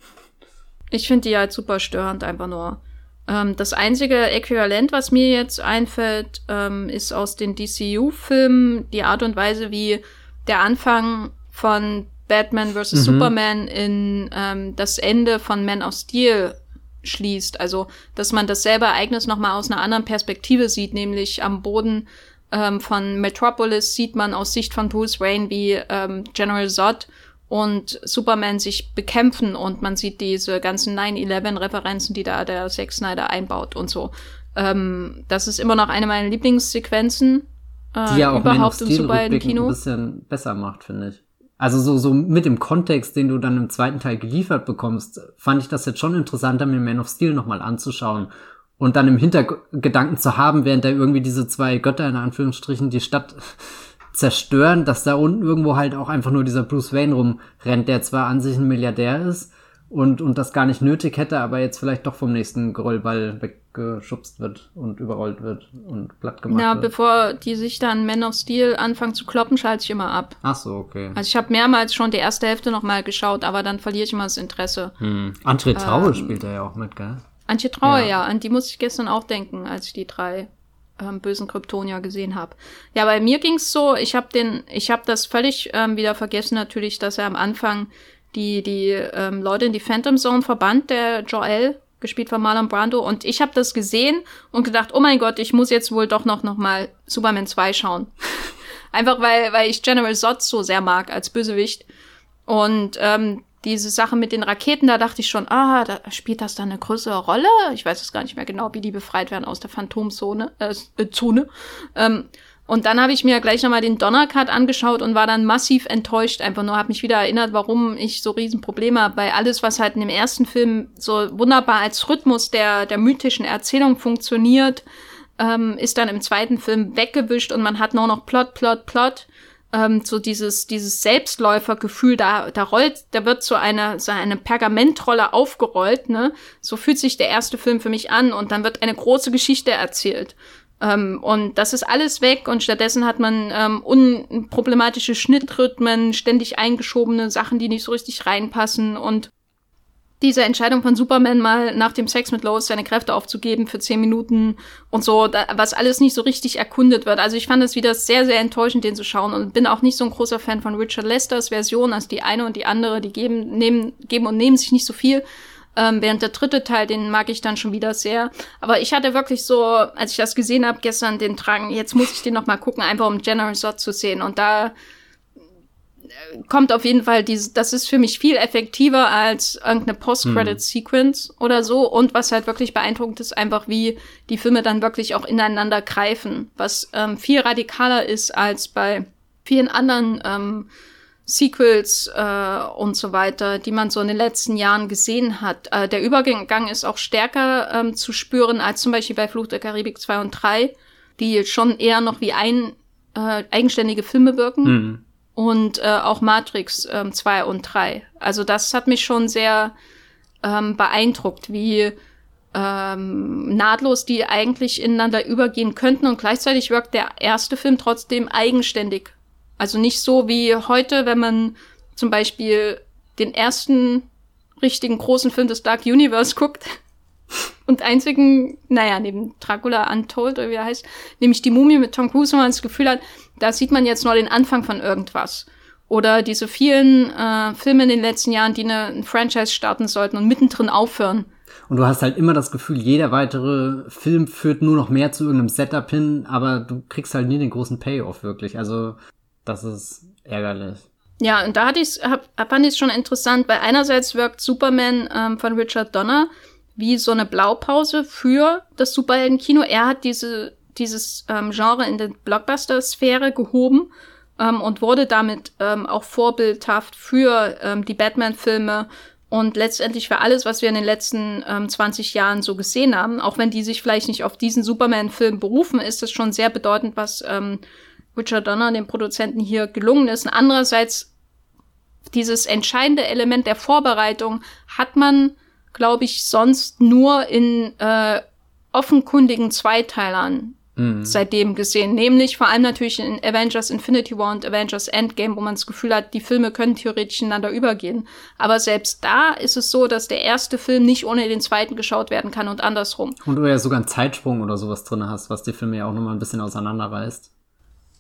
Ich finde die halt super störend, einfach nur. Ähm, das einzige Äquivalent, was mir jetzt einfällt, ähm, ist aus den DCU-Filmen die Art und Weise, wie der Anfang von Batman vs. Mhm. Superman in ähm, das Ende von Man of Steel schließt. Also, dass man dasselbe Ereignis nochmal aus einer anderen Perspektive sieht, nämlich am Boden ähm, von Metropolis sieht man aus Sicht von Bruce Wayne, wie ähm, General Zod und Superman sich bekämpfen und man sieht diese ganzen 9-11-Referenzen, die da der Zack Snyder einbaut und so. Ähm, das ist immer noch eine meiner Lieblingssequenzen äh, die ja auch überhaupt im Superhelden-Kino. ein bisschen besser macht, finde ich. Also so, so mit dem Kontext, den du dann im zweiten Teil geliefert bekommst, fand ich das jetzt schon interessanter, mir Man of Steel nochmal anzuschauen. Und dann im Hintergedanken zu haben, während da irgendwie diese zwei Götter in Anführungsstrichen die Stadt [LAUGHS] zerstören, dass da unten irgendwo halt auch einfach nur dieser Bruce Wayne rumrennt, der zwar an sich ein Milliardär ist und, und das gar nicht nötig hätte, aber jetzt vielleicht doch vom nächsten Geröllball weggeschubst wird und überrollt wird und platt gemacht Ja, wird. bevor die sich dann Man of Steel anfangen zu kloppen, schalte ich immer ab. Ach so, okay. Also ich habe mehrmals schon die erste Hälfte nochmal geschaut, aber dann verliere ich immer das Interesse. Hm. André Traue Ähm, spielt er ja auch mit, gell? Antje Trauer, Ja. ja. an die musste ich gestern auch denken, als ich die drei ähm, bösen Kryptonier gesehen habe. Ja, bei mir ging's so, ich habe den, ich habe das völlig ähm, wieder vergessen natürlich, dass er am Anfang die die ähm, Leute in die Phantom Zone verbannt, der Joel gespielt von Marlon Brando und ich habe das gesehen und gedacht, oh mein Gott, ich muss jetzt wohl doch noch noch mal Superman 2 schauen. [LAUGHS] Einfach weil weil ich General Zod so sehr mag als Bösewicht und ähm, diese Sache mit den Raketen, da dachte ich schon, ah, da spielt das dann eine größere Rolle. Ich weiß es gar nicht mehr genau, wie die befreit werden aus der Phantomzone. Äh, Zone. Ähm, und dann habe ich mir gleich nochmal den Donnercut angeschaut und war dann massiv enttäuscht. Einfach nur, habe mich wieder erinnert, warum ich so riesen Probleme habe. Weil alles, was halt in dem ersten Film so wunderbar als Rhythmus der, der mythischen Erzählung funktioniert, ähm, ist dann im zweiten Film weggewischt und man hat nur noch Plot, Plot, Plot ähm, so dieses, dieses Selbstläufergefühl, da, da rollt, da wird so eine, so eine Pergamentrolle aufgerollt, ne? So fühlt sich der erste Film für mich an und dann wird eine große Geschichte erzählt. Ähm, und das ist alles weg und stattdessen hat man ähm, unproblematische Schnittrhythmen, ständig eingeschobene Sachen, die nicht so richtig reinpassen und diese Entscheidung von Superman mal nach dem Sex mit Lois seine Kräfte aufzugeben für zehn Minuten und so, da, was alles nicht so richtig erkundet wird. Also ich fand es wieder sehr, sehr enttäuschend, den zu schauen und bin auch nicht so ein großer Fan von Richard Lesters Version, also die eine und die andere, die geben, nehmen, geben und nehmen sich nicht so viel. Ähm, während der dritte Teil, den mag ich dann schon wieder sehr. Aber ich hatte wirklich so, als ich das gesehen habe, gestern den Drang, jetzt muss ich den noch mal gucken, einfach um General Zod zu sehen. Und da kommt auf jeden Fall diese, das ist für mich viel effektiver als irgendeine Post-Credit-Sequence oder so. Und was halt wirklich beeindruckend ist, einfach wie die Filme dann wirklich auch ineinander greifen, was ähm, viel radikaler ist als bei vielen anderen ähm, Sequels äh, und so weiter, die man so in den letzten Jahren gesehen hat. Äh, der Übergang ist auch stärker ähm, zu spüren als zum Beispiel bei Fluch der Karibik 2 und 3, die schon eher noch wie ein äh, eigenständige Filme wirken Hm. und äh, auch Matrix ähm, 2 und 3. Also das hat mich schon sehr ähm, beeindruckt, wie ähm, nahtlos die eigentlich ineinander übergehen könnten und gleichzeitig wirkt der erste Film trotzdem eigenständig. Also nicht so wie heute, wenn man zum Beispiel den ersten richtigen großen Film des Dark Universe guckt [LAUGHS] und einzigen, naja, neben Dracula Untold oder wie er heißt, nämlich die Mumie mit Tom Cruise, wo man das Gefühl hat, da sieht man jetzt nur den Anfang von irgendwas. Oder diese vielen äh, Filme in den letzten Jahren, die eine, ein Franchise starten sollten und mittendrin aufhören. Und du hast halt immer das Gefühl, jeder weitere Film führt nur noch mehr zu irgendeinem Setup hin, aber du kriegst halt nie den großen Payoff wirklich. Also, das ist ärgerlich. Ja, und da hatte ich's, hab, fand ich es schon interessant, weil einerseits wirkt Superman ähm, von Richard Donner wie so eine Blaupause für das Superheldenkino. Er hat diese, dieses ähm, Genre in der Blockbuster-Sphäre gehoben ähm, und wurde damit ähm, auch vorbildhaft für ähm, die Batman-Filme und letztendlich für alles, was wir in den letzten ähm, 20 Jahren so gesehen haben. Auch wenn die sich vielleicht nicht auf diesen Superman-Film berufen, ist es schon sehr bedeutend, was ähm, Richard Donner, dem Produzenten, hier gelungen ist. Und andererseits dieses entscheidende Element der Vorbereitung hat man, glaube ich, sonst nur in äh, offenkundigen Zweiteilern Mhm. seitdem gesehen. Nämlich vor allem natürlich in Avengers Infinity War und Avengers Endgame, wo man das Gefühl hat, die Filme können theoretisch ineinander übergehen. Aber selbst da ist es so, dass der erste Film nicht ohne den zweiten geschaut werden kann und andersrum. Und du ja sogar einen Zeitsprung oder sowas drin hast, was die Filme ja auch nochmal ein bisschen auseinanderreißt.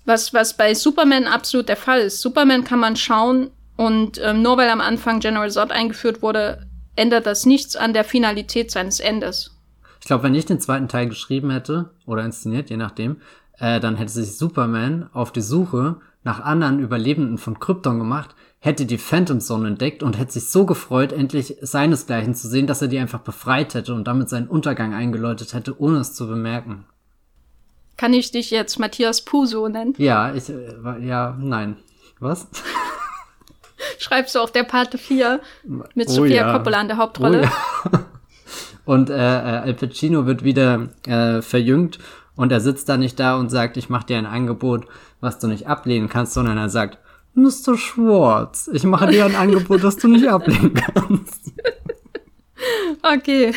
Was, was bei Superman absolut der Fall ist. Superman kann man schauen und ähm, nur weil am Anfang General Zod eingeführt wurde, ändert das nichts an der Finalität seines Endes. Ich glaube, wenn ich den zweiten Teil geschrieben hätte, oder inszeniert, je nachdem, äh, dann hätte sich Superman auf die Suche nach anderen Überlebenden von Krypton gemacht, hätte die Phantom Zone entdeckt und hätte sich so gefreut, endlich seinesgleichen zu sehen, dass er die einfach befreit hätte und damit seinen Untergang eingeläutet hätte, ohne es zu bemerken. Kann ich dich jetzt Matthias Puso nennen? Ja, ich, äh, ja, nein. Was? [LAUGHS] Schreibst du auf der Parte 4 mit Oh Sofia ja. Coppola in der Hauptrolle? Oh ja. [LAUGHS] Und äh, äh, Al Pacino wird wieder äh, verjüngt und er sitzt da nicht da und sagt, ich mache dir ein Angebot, was du nicht ablehnen kannst, sondern er sagt, Mr. Schwartz, ich mache dir ein Angebot, das du nicht [LAUGHS] ablehnen kannst. Okay.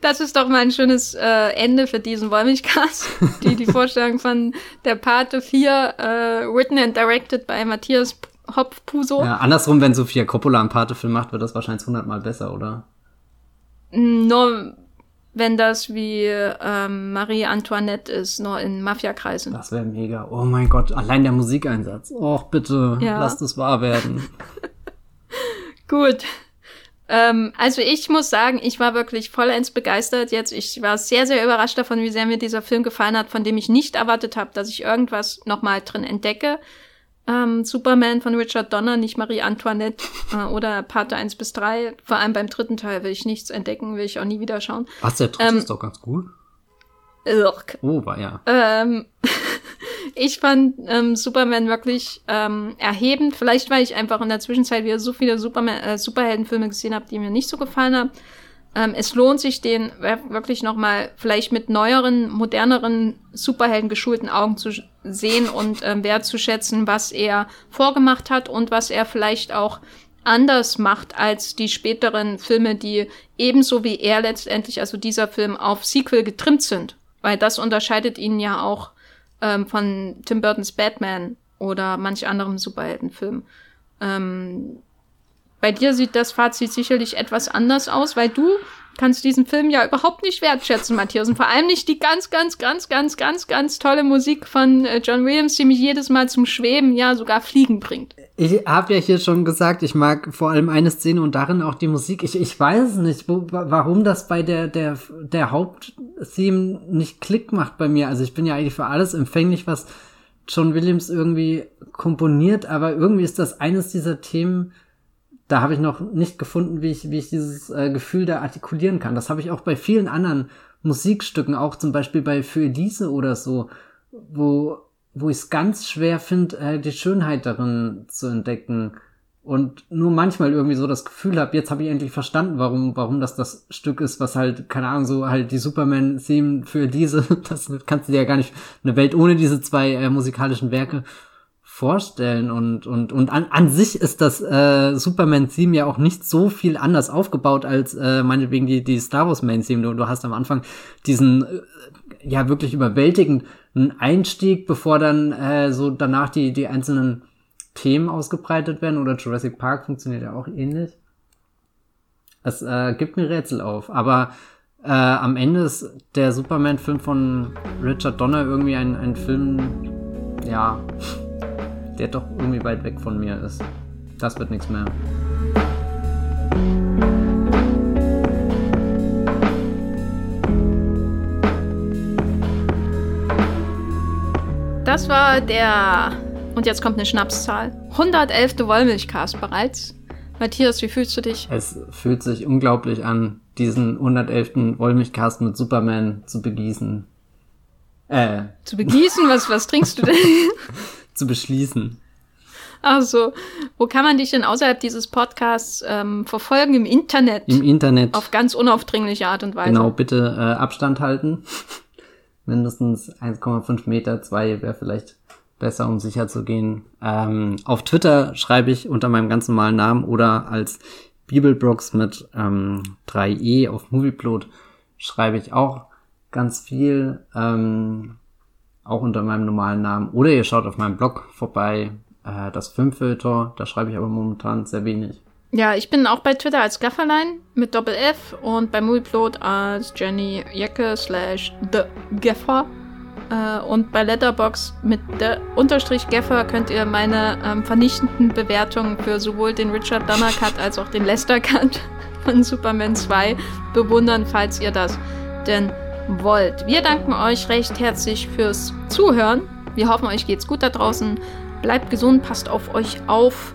Das ist doch mal ein schönes äh, Ende für diesen Wollmilchcast. [LAUGHS] Die, die Vorstellung von der Pate 4, äh, written and directed by Matthias Hopf-Puso. Ja, andersrum, wenn Sophia Coppola einen Pate-Film macht, wird das wahrscheinlich hundertmal besser, oder? Nur wenn das wie ähm, Marie Antoinette ist, nur in Mafiakreisen. Das wäre mega. Oh mein Gott, allein der Musikeinsatz. Och, bitte, ja. lasst es wahr werden. [LAUGHS] [LAUGHS] Gut. Ähm, also ich muss sagen, ich war wirklich vollends begeistert jetzt. Ich war sehr, sehr überrascht davon, wie sehr mir dieser Film gefallen hat, von dem ich nicht erwartet habe, dass ich irgendwas nochmal drin entdecke. Ähm, Superman von Richard Donner, nicht Marie Antoinette äh, oder Pate 1 bis 3. Vor allem beim dritten Teil will ich nichts entdecken, will ich auch nie wieder schauen. Was, der dritte ähm, ist doch ganz gut. Irk. Oh, war ja. Ähm, [LAUGHS] ich fand ähm, Superman wirklich ähm, erhebend. Vielleicht, weil ich einfach in der Zwischenzeit wieder so viele Superman, äh, Superheldenfilme gesehen habe, die mir nicht so gefallen haben. Ähm, es lohnt sich, den wirklich nochmal vielleicht mit neueren, moderneren, Superhelden geschulten Augen zu sehen und ähm, wertzuschätzen, was er vorgemacht hat und was er vielleicht auch anders macht als die späteren Filme, die ebenso wie er letztendlich, also dieser Film, auf Sequel getrimmt sind. Weil das unterscheidet ihn ja auch ähm, von Tim Burtons Batman oder manch anderem Superheldenfilm. Ähm, bei dir sieht das Fazit sicherlich etwas anders aus, weil du kannst diesen Film ja überhaupt nicht wertschätzen, Matthias. Und vor allem nicht die ganz, ganz, ganz, ganz, ganz, ganz tolle Musik von äh, John Williams, die mich jedes Mal zum Schweben, ja sogar Fliegen bringt. Ich habe ja hier schon gesagt, ich mag vor allem eine Szene und darin auch die Musik. Ich, ich weiß nicht, wo, warum das bei der, der, der Haupttheme nicht Klick macht bei mir. Also ich bin ja eigentlich für alles empfänglich, was John Williams irgendwie komponiert, aber irgendwie ist das eines dieser Themen, da habe ich noch nicht gefunden, wie ich, wie ich dieses äh, Gefühl da artikulieren kann. Das habe ich auch bei vielen anderen Musikstücken, auch zum Beispiel bei Für Elise oder so, wo wo ich es ganz schwer finde, äh, die Schönheit darin zu entdecken und nur manchmal irgendwie so das Gefühl habe, jetzt habe ich endlich verstanden, warum warum das das Stück ist, was halt keine Ahnung so halt die Superman Theme für diese, [LAUGHS] das kannst du dir ja gar nicht eine Welt ohne diese zwei äh, musikalischen Werke vorstellen und und und an, an sich ist das äh, Superman Theme ja auch nicht so viel anders aufgebaut als äh, meinetwegen die die Star Wars Main Theme. Du, du hast am Anfang diesen äh, ja wirklich überwältigend ein Einstieg, bevor dann äh, so danach die, die einzelnen Themen ausgebreitet werden. Oder Jurassic Park funktioniert ja auch ähnlich. Es äh, gibt mir Rätsel auf. Aber äh, am Ende ist der Superman-Film von Richard Donner irgendwie ein, ein Film, ja, der doch irgendwie weit weg von mir ist. Das wird nichts mehr. Das war der, und jetzt kommt eine Schnapszahl, 111. Wollmilchcast bereits. Matthias, wie fühlst du dich? Es fühlt sich unglaublich an, diesen 111. Wollmilchcast mit Superman zu begießen. Äh. Zu begießen? Was, was trinkst du denn? [LAUGHS] zu beschließen. Also, wo kann man dich denn außerhalb dieses Podcasts ähm, verfolgen? Im Internet? Im Internet. Auf ganz unaufdringliche Art und Weise. Genau, bitte äh, Abstand halten [LAUGHS] mindestens 1,5 Meter, zwei wäre vielleicht besser, um sicher zu gehen. Ähm, auf Twitter schreibe ich unter meinem ganz normalen Namen oder als Bibelbrooks mit ähm, 3e auf Movieplot schreibe ich auch ganz viel, ähm, auch unter meinem normalen Namen. Oder ihr schaut auf meinem Blog vorbei, äh, das Filmfilter, da schreibe ich aber momentan sehr wenig. Ja, ich bin auch bei Twitter als Gafferlein mit Doppel F und bei Movieplot als Jenny Jacke slash The Gaffer. Äh, und bei Letterbox mit der Unterstrich Gaffer könnt ihr meine ähm, vernichtenden Bewertungen für sowohl den Richard Donner Cut als auch den Lester Cut [LAUGHS] von Superman 2 bewundern, falls ihr das denn wollt. Wir danken euch recht herzlich fürs Zuhören. Wir hoffen, euch geht's gut da draußen. Bleibt gesund, passt auf euch auf